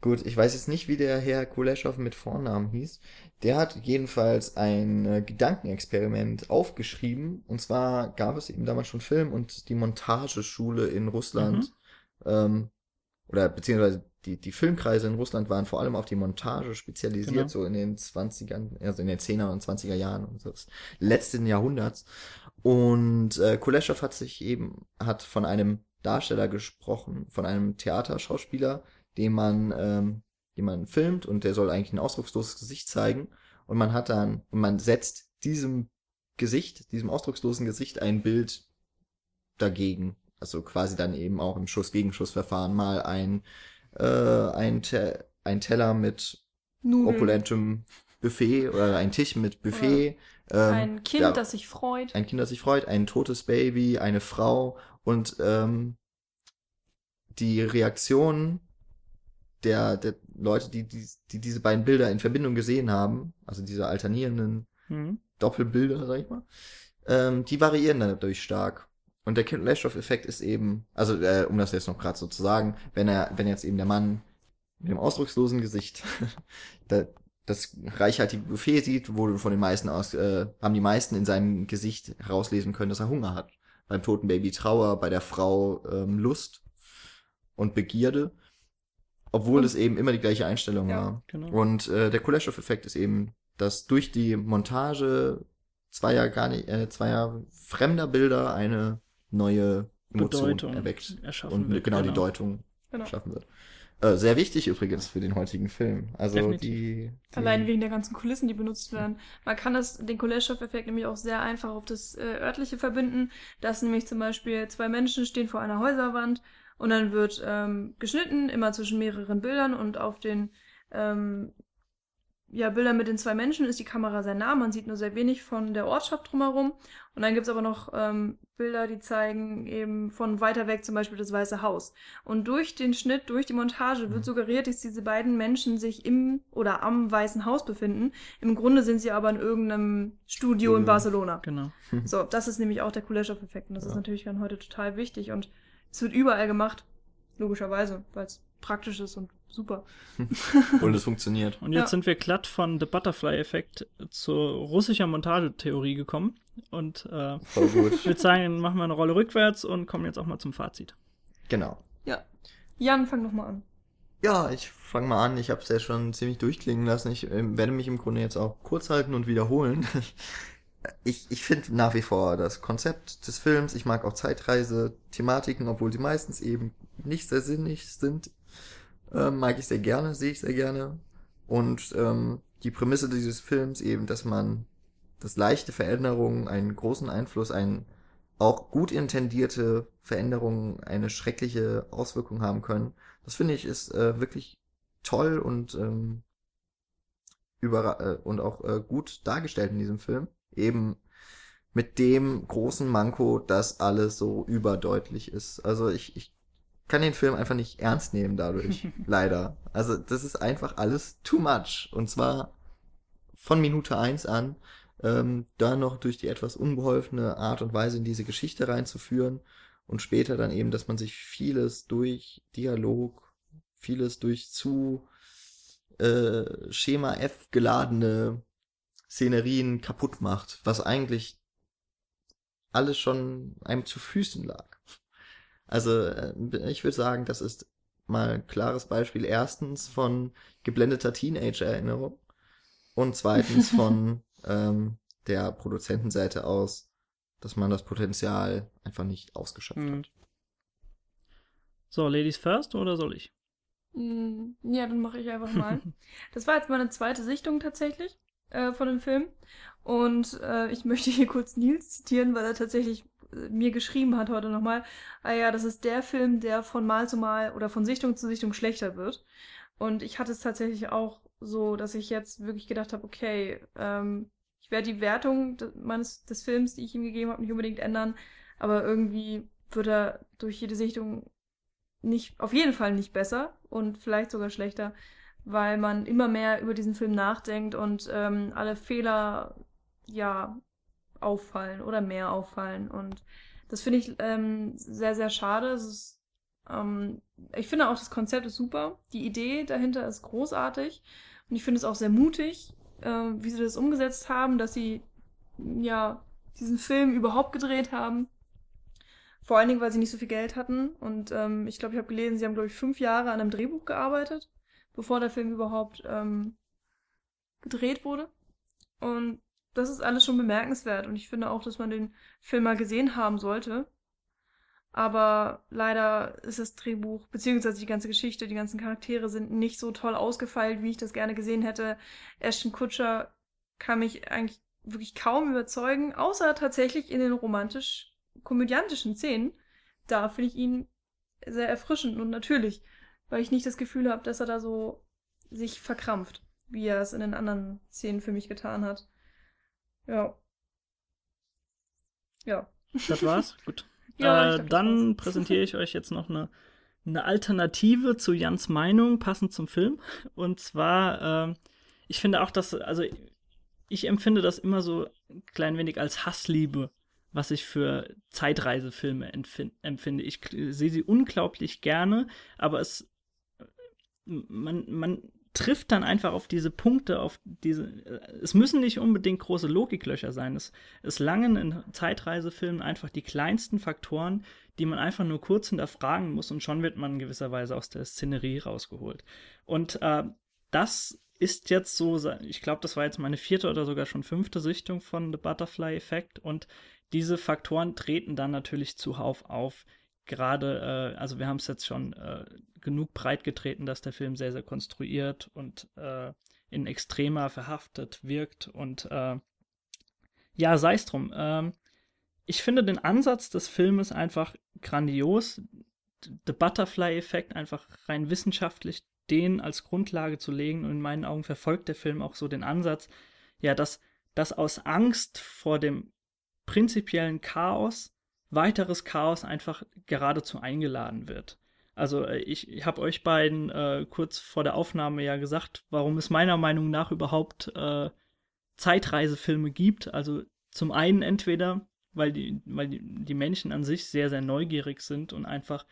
Gut, ich weiß jetzt nicht, wie der Herr Kuleshov mit Vornamen hieß. Der hat jedenfalls ein äh, Gedankenexperiment aufgeschrieben. Und zwar gab es eben damals schon Film und die Montageschule in Russland, ähm, oder beziehungsweise die, die Filmkreise in Russland waren vor allem auf die Montage spezialisiert, Genau. so in den 20ern, also in den 10er und 20er Jahren unseres letzten Jahrhunderts. Und äh, Kuleshov hat sich eben, hat von einem Darsteller gesprochen, von einem Theaterschauspieler, den man, ähm, den man filmt und der soll eigentlich ein ausdrucksloses Gesicht zeigen. Und man hat dann, und man setzt diesem Gesicht, diesem ausdruckslosen Gesicht ein Bild dagegen. Also quasi dann eben auch im Schuss-Gegenschuss-Verfahren mal ein, äh, ein, Te ein Teller mit Nudeln. opulentem Buffet oder ein Tisch mit Buffet. ähm, Ein Kind, ja, das sich freut. ein Kind, das sich freut, ein totes Baby, eine Frau und ähm, die Reaktionen der, der Leute, die, die, die diese beiden Bilder in Verbindung gesehen haben, also diese alternierenden Mhm. Doppelbilder, sag ich mal, ähm, die variieren dann dadurch stark. Und der Kind-Lashov-Effekt ist eben, also äh, um das jetzt noch gerade so zu sagen, wenn er, wenn jetzt eben der Mann mit dem ausdruckslosen Gesicht da, das reichhaltige Buffet sieht, wo von den meisten aus, äh, haben die meisten in seinem Gesicht herauslesen können, dass er Hunger hat. Beim toten Baby Trauer, bei der Frau ähm, Lust und Begierde, obwohl es eben immer die gleiche Einstellung Ja. war. Genau. Und äh, der Kuleshov-Effekt ist eben, dass durch die Montage zweier gar nicht, äh, zweier fremder Bilder eine neue Emotion Bedeutung erweckt erschaffen und wird, genau, die genau. Deutung Genau. schaffen wird. Äh, sehr wichtig übrigens für den heutigen Film. Also die, die Allein wegen der ganzen Kulissen, die benutzt werden. Man kann das, den Kuleshov-Effekt nämlich auch sehr einfach auf das äh, örtliche verbinden, dass nämlich zum Beispiel zwei Menschen stehen vor einer Häuserwand und dann wird ähm, geschnitten, immer zwischen mehreren Bildern und auf den ähm, ja, Bildern mit den zwei Menschen ist die Kamera sehr nah, man sieht nur sehr wenig von der Ortschaft drumherum. Und dann gibt's aber noch ähm, Bilder, die zeigen eben von weiter weg zum Beispiel das Weiße Haus. Und durch den Schnitt, durch die Montage Mhm. wird suggeriert, dass diese beiden Menschen sich im oder am Weißen Haus befinden. Im Grunde sind sie aber in irgendeinem Studio in Mhm. Barcelona. Genau. So, das ist nämlich auch der Kuleshov-Effekt. Und das ist Ja. natürlich dann heute total wichtig. Und es wird überall gemacht. Logischerweise, weil es praktisch ist und super. und es funktioniert. Und jetzt Ja. sind wir glatt von The Butterfly-Effekt zur russischer Montagetheorie gekommen. Und äh, ich würde sagen, machen wir eine Rolle rückwärts und kommen jetzt auch mal zum Fazit. genau. Ja. Jan, fang doch mal an. Ja, ich fange mal an. Ich habe es ja schon ziemlich durchklingen lassen. Ich ähm, werde mich im Grunde jetzt auch kurz halten und wiederholen. Ich, ich finde nach wie vor das Konzept des Films, ich mag auch Zeitreise-Thematiken, obwohl sie meistens eben nicht sehr sinnig sind, ähm, mag ich sehr gerne, sehe ich sehr gerne. Und ähm, die Prämisse dieses Films eben, dass man, dass leichte Veränderungen einen großen Einfluss, einen auch gut intendierte Veränderungen eine schreckliche Auswirkung haben können. Das finde ich ist äh, wirklich toll und ähm, überra äh, und auch äh, gut dargestellt in diesem Film. Eben mit dem großen Manko, dass alles so überdeutlich ist. Also ich, ich kann den Film einfach nicht ernst nehmen dadurch. leider. Also das ist einfach alles too much. Und zwar von Minute eins an ähm, da noch durch die etwas unbeholfene Art und Weise in diese Geschichte reinzuführen und später dann eben, dass man sich vieles durch Dialog, vieles durch zu äh, Schema F geladene Szenerien kaputt macht, was eigentlich alles schon einem zu Füßen lag. Also äh, ich würde sagen, das ist mal ein klares Beispiel erstens von geblendeter Teenager-Erinnerung und zweitens von ähm, der Produzentenseite aus, dass man das Potenzial einfach nicht ausgeschöpft Mhm. hat. So, Ladies first oder soll ich? Mm, Ja, dann mache ich einfach mal. Das war jetzt meine zweite Sichtung tatsächlich äh, von dem Film. Und äh, ich möchte hier kurz Nils zitieren, weil er tatsächlich äh, mir geschrieben hat heute nochmal, ah ja, das ist der Film, der von Mal zu Mal oder von Sichtung zu Sichtung schlechter wird. Und ich hatte es tatsächlich auch so, dass ich jetzt wirklich gedacht habe, okay, ähm, ich werde die Wertung meines des Films, die ich ihm gegeben habe, nicht unbedingt ändern, aber irgendwie wird er durch jede Sichtung nicht, auf jeden Fall nicht besser und vielleicht sogar schlechter, weil man immer mehr über diesen Film nachdenkt und ähm, alle Fehler ja auffallen oder mehr auffallen. Und das finde ich ähm, sehr, sehr schade. Ist, ähm, ich finde auch, das Konzept ist super. Die Idee dahinter ist großartig. Und ich finde es auch sehr mutig, äh, wie sie das umgesetzt haben, dass sie ja diesen Film überhaupt gedreht haben. Vor allen Dingen, weil sie nicht so viel Geld hatten. Und ähm, ich glaube, ich habe gelesen, sie haben, glaube ich, fünf Jahre an einem Drehbuch gearbeitet, bevor der Film überhaupt ähm, gedreht wurde. Und das ist alles schon bemerkenswert. Und ich finde auch, dass man den Film mal gesehen haben sollte. Aber leider ist das Drehbuch, beziehungsweise die ganze Geschichte, die ganzen Charaktere sind nicht so toll ausgefeilt, wie ich das gerne gesehen hätte. Ashton Kutscher kann mich eigentlich wirklich kaum überzeugen, außer tatsächlich in den romantisch-komödiantischen Szenen. Da finde ich ihn sehr erfrischend und natürlich, weil ich nicht das Gefühl habe, dass er da so sich verkrampft, wie er es in den anderen Szenen für mich getan hat. Ja. Ja. Das war's? Gut. Ja, äh, glaub, dann präsentiere ich euch jetzt noch eine, eine Alternative zu Jans Meinung, passend zum Film. Und zwar, ähm, ich finde auch, dass, also ich empfinde das immer so ein klein wenig als Hassliebe, was ich für Zeitreisefilme empfin- empfinde. Ich sehe sie unglaublich gerne, aber es man, man trifft dann einfach auf diese Punkte, auf diese. Es müssen nicht unbedingt große Logiklöcher sein. Es, es langen in Zeitreisefilmen einfach die kleinsten Faktoren, die man einfach nur kurz hinterfragen muss und schon wird man in gewisser Weise aus der Szenerie rausgeholt. Und äh, das ist jetzt so, ich glaube, das war jetzt meine vierte oder sogar schon fünfte Sichtung von The Butterfly Effect und diese Faktoren treten dann natürlich zuhauf auf. Gerade, äh, also wir haben es jetzt schon äh, genug breit getreten, dass der Film sehr, sehr konstruiert und äh, in Extrema verhaftet wirkt. Und äh, ja, sei es drum. Ähm, ich finde den Ansatz des Filmes einfach grandios. The Butterfly-Effekt einfach rein wissenschaftlich den als Grundlage zu legen. Und in meinen Augen verfolgt der Film auch so den Ansatz, ja, dass, dass aus Angst vor dem prinzipiellen Chaos weiteres Chaos einfach geradezu eingeladen wird. Also äh, ich, ich habe euch beiden äh, kurz vor der Aufnahme ja gesagt, warum es meiner Meinung nach überhaupt äh, Zeitreisefilme gibt. Also zum einen entweder, weil die, weil die, Menschen an sich sehr, sehr neugierig sind und einfach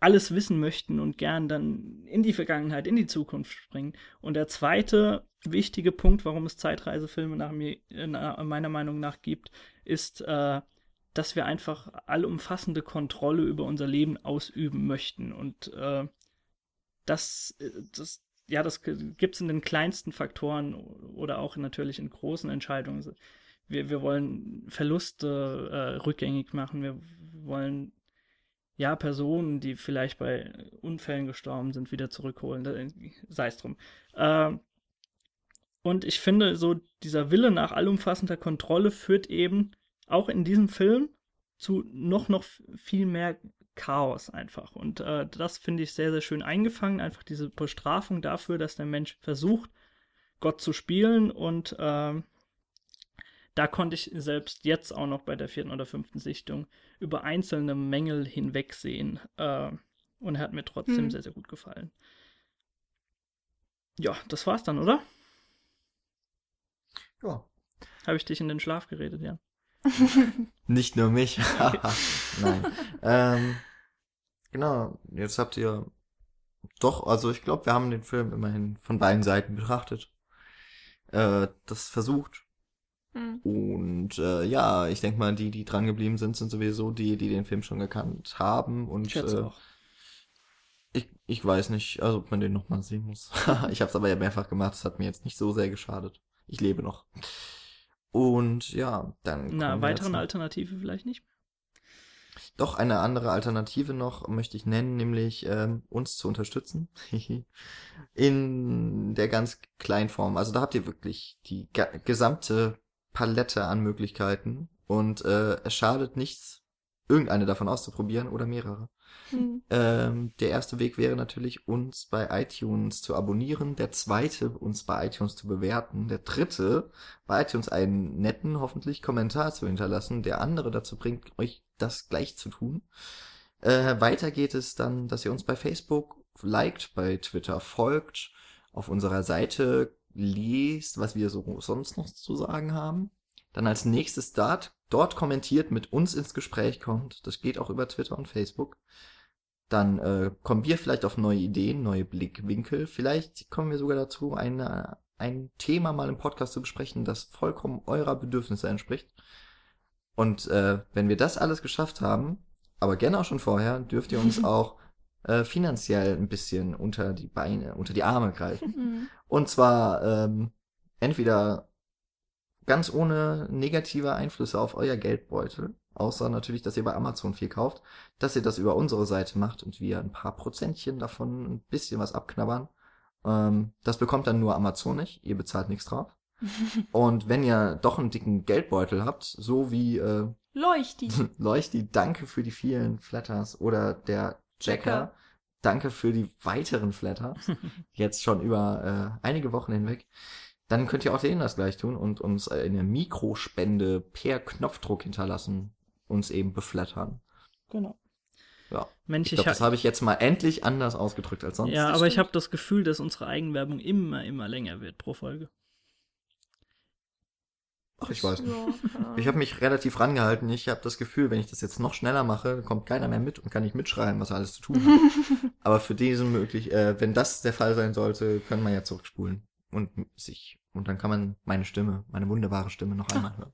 alles wissen möchten und gern dann in die Vergangenheit, in die Zukunft springen. Und der zweite wichtige Punkt, warum es Zeitreisefilme nach mir, nach meiner Meinung nach gibt, ist, äh, dass wir einfach allumfassende Kontrolle über unser Leben ausüben möchten. Und äh, das, das, ja, das gibt es in den kleinsten Faktoren oder auch natürlich in großen Entscheidungen. Wir, wir wollen Verluste äh, rückgängig machen, wir wollen ja, Personen, die vielleicht bei Unfällen gestorben sind, wieder zurückholen. Sei es drum. Äh, und ich finde, so dieser Wille nach allumfassender Kontrolle führt eben auch in diesem Film zu noch, noch viel mehr Chaos einfach. Und äh, das finde ich sehr, sehr schön eingefangen. Einfach diese Bestrafung dafür, dass der Mensch versucht, Gott zu spielen. Und äh, da konnte ich selbst jetzt auch noch bei der vierten oder fünften Sichtung über einzelne Mängel hinwegsehen. Äh, und er hat mir trotzdem hm. sehr, sehr gut gefallen. Ja, das war's dann, oder? Ja. Habe ich dich in den Schlaf geredet, ja. Nicht nur mich. Nein. ähm, genau, jetzt habt ihr doch, also ich glaube, wir haben den Film immerhin von beiden Seiten betrachtet. Äh, das versucht. Hm. Und äh, ja, ich denke mal, die, die dran geblieben sind, sind sowieso die, die den Film schon gekannt haben. Und Ich schätze äh, auch. ich, ich weiß nicht, also ob man den nochmal sehen muss. ich habe es aber ja mehrfach gemacht, es hat mir jetzt nicht so sehr geschadet. Ich lebe noch. Und ja, dann. Na, weiteren Alternative vielleicht nicht. Doch eine andere Alternative noch möchte ich nennen, nämlich ähm, uns zu unterstützen. In der ganz kleinen Form. Also da habt ihr wirklich die gesamte Palette an Möglichkeiten und äh, es schadet nichts, irgendeine davon auszuprobieren oder mehrere. Hm. Ähm, der erste Weg wäre natürlich, uns bei iTunes zu abonnieren. Der zweite, uns bei iTunes zu bewerten. Der dritte, bei iTunes einen netten, hoffentlich, Kommentar zu hinterlassen. Der andere dazu bringt, euch das gleich zu tun. Äh, weiter geht es dann, dass ihr uns bei Facebook liked, bei Twitter folgt, auf unserer Seite liest, was wir so sonst noch zu sagen haben. Dann als nächstes dort, dort kommentiert, mit uns ins Gespräch kommt. Das geht auch über Twitter und Facebook. Dann äh, kommen wir vielleicht auf neue Ideen, neue Blickwinkel. Vielleicht kommen wir sogar dazu, eine, ein Thema mal im Podcast zu besprechen, das vollkommen eurer Bedürfnisse entspricht. Und äh, wenn wir das alles geschafft haben, aber gerne auch schon vorher, dürft ihr uns auch äh, finanziell ein bisschen unter die Beine, unter die Arme greifen. Hm. Und zwar ähm, entweder ganz ohne negative Einflüsse auf euer Geldbeutel, außer natürlich, dass ihr bei Amazon viel kauft, dass ihr das über unsere Seite macht und wir ein paar Prozentchen davon ein bisschen was abknabbern. Ähm, das bekommt dann nur Amazon nicht, ihr bezahlt nichts drauf. Und wenn ihr doch einen dicken Geldbeutel habt, so wie äh, Leuchti. Leuchti, danke für die vielen Flatters oder der Jacker, Jacker. danke für die weiteren Flatters, jetzt schon über äh, einige Wochen hinweg. Dann könnt ihr auch denen das gleich tun und uns eine Mikrospende per Knopfdruck hinterlassen, uns eben beflattern. Genau. Ja, Mensch, ich ich, glaube, das ha- habe ich jetzt mal endlich anders ausgedrückt als sonst. ja, aber ich habe das Gefühl, dass unsere Eigenwerbung immer, immer länger wird pro Folge. Ach, ich weiß nicht. Ich habe mich relativ rangehalten. Ich habe das Gefühl, wenn ich das jetzt noch schneller mache, kommt keiner mehr mit und kann nicht mitschreiben, was er alles zu tun hat. Aber für diesen möglich, äh, wenn das der Fall sein sollte, können wir ja zurückspulen und sich und dann kann man meine Stimme, meine wunderbare Stimme noch einmal hören.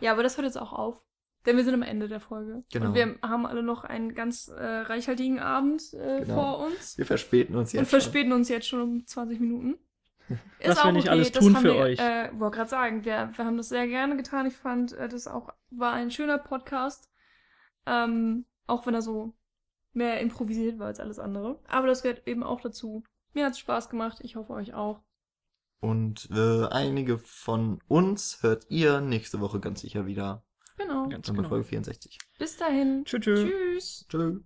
Ja, aber das hört jetzt auch auf. Denn wir sind am Ende der Folge. Genau. Und wir haben alle noch einen ganz äh, reichhaltigen Abend äh, Genau. vor uns. Wir verspäten uns jetzt. und verspäten uns jetzt schon um 20 Minuten. Was Ist wir auch nicht okay, alles das tun haben für wir, euch. Äh, wollte gerade sagen, wir, wir haben das sehr gerne getan. Ich fand, äh, das auch war ein schöner Podcast. Ähm, auch wenn er so mehr improvisiert war als alles andere. Aber das gehört eben auch dazu. Mir hat's Spaß gemacht. Ich hoffe euch auch. Und äh, einige von uns hört ihr nächste Woche ganz sicher wieder. Genau. Ganz genau. Folge 64. Bis dahin. Tschö, tschö. Tschüss. Tschüss.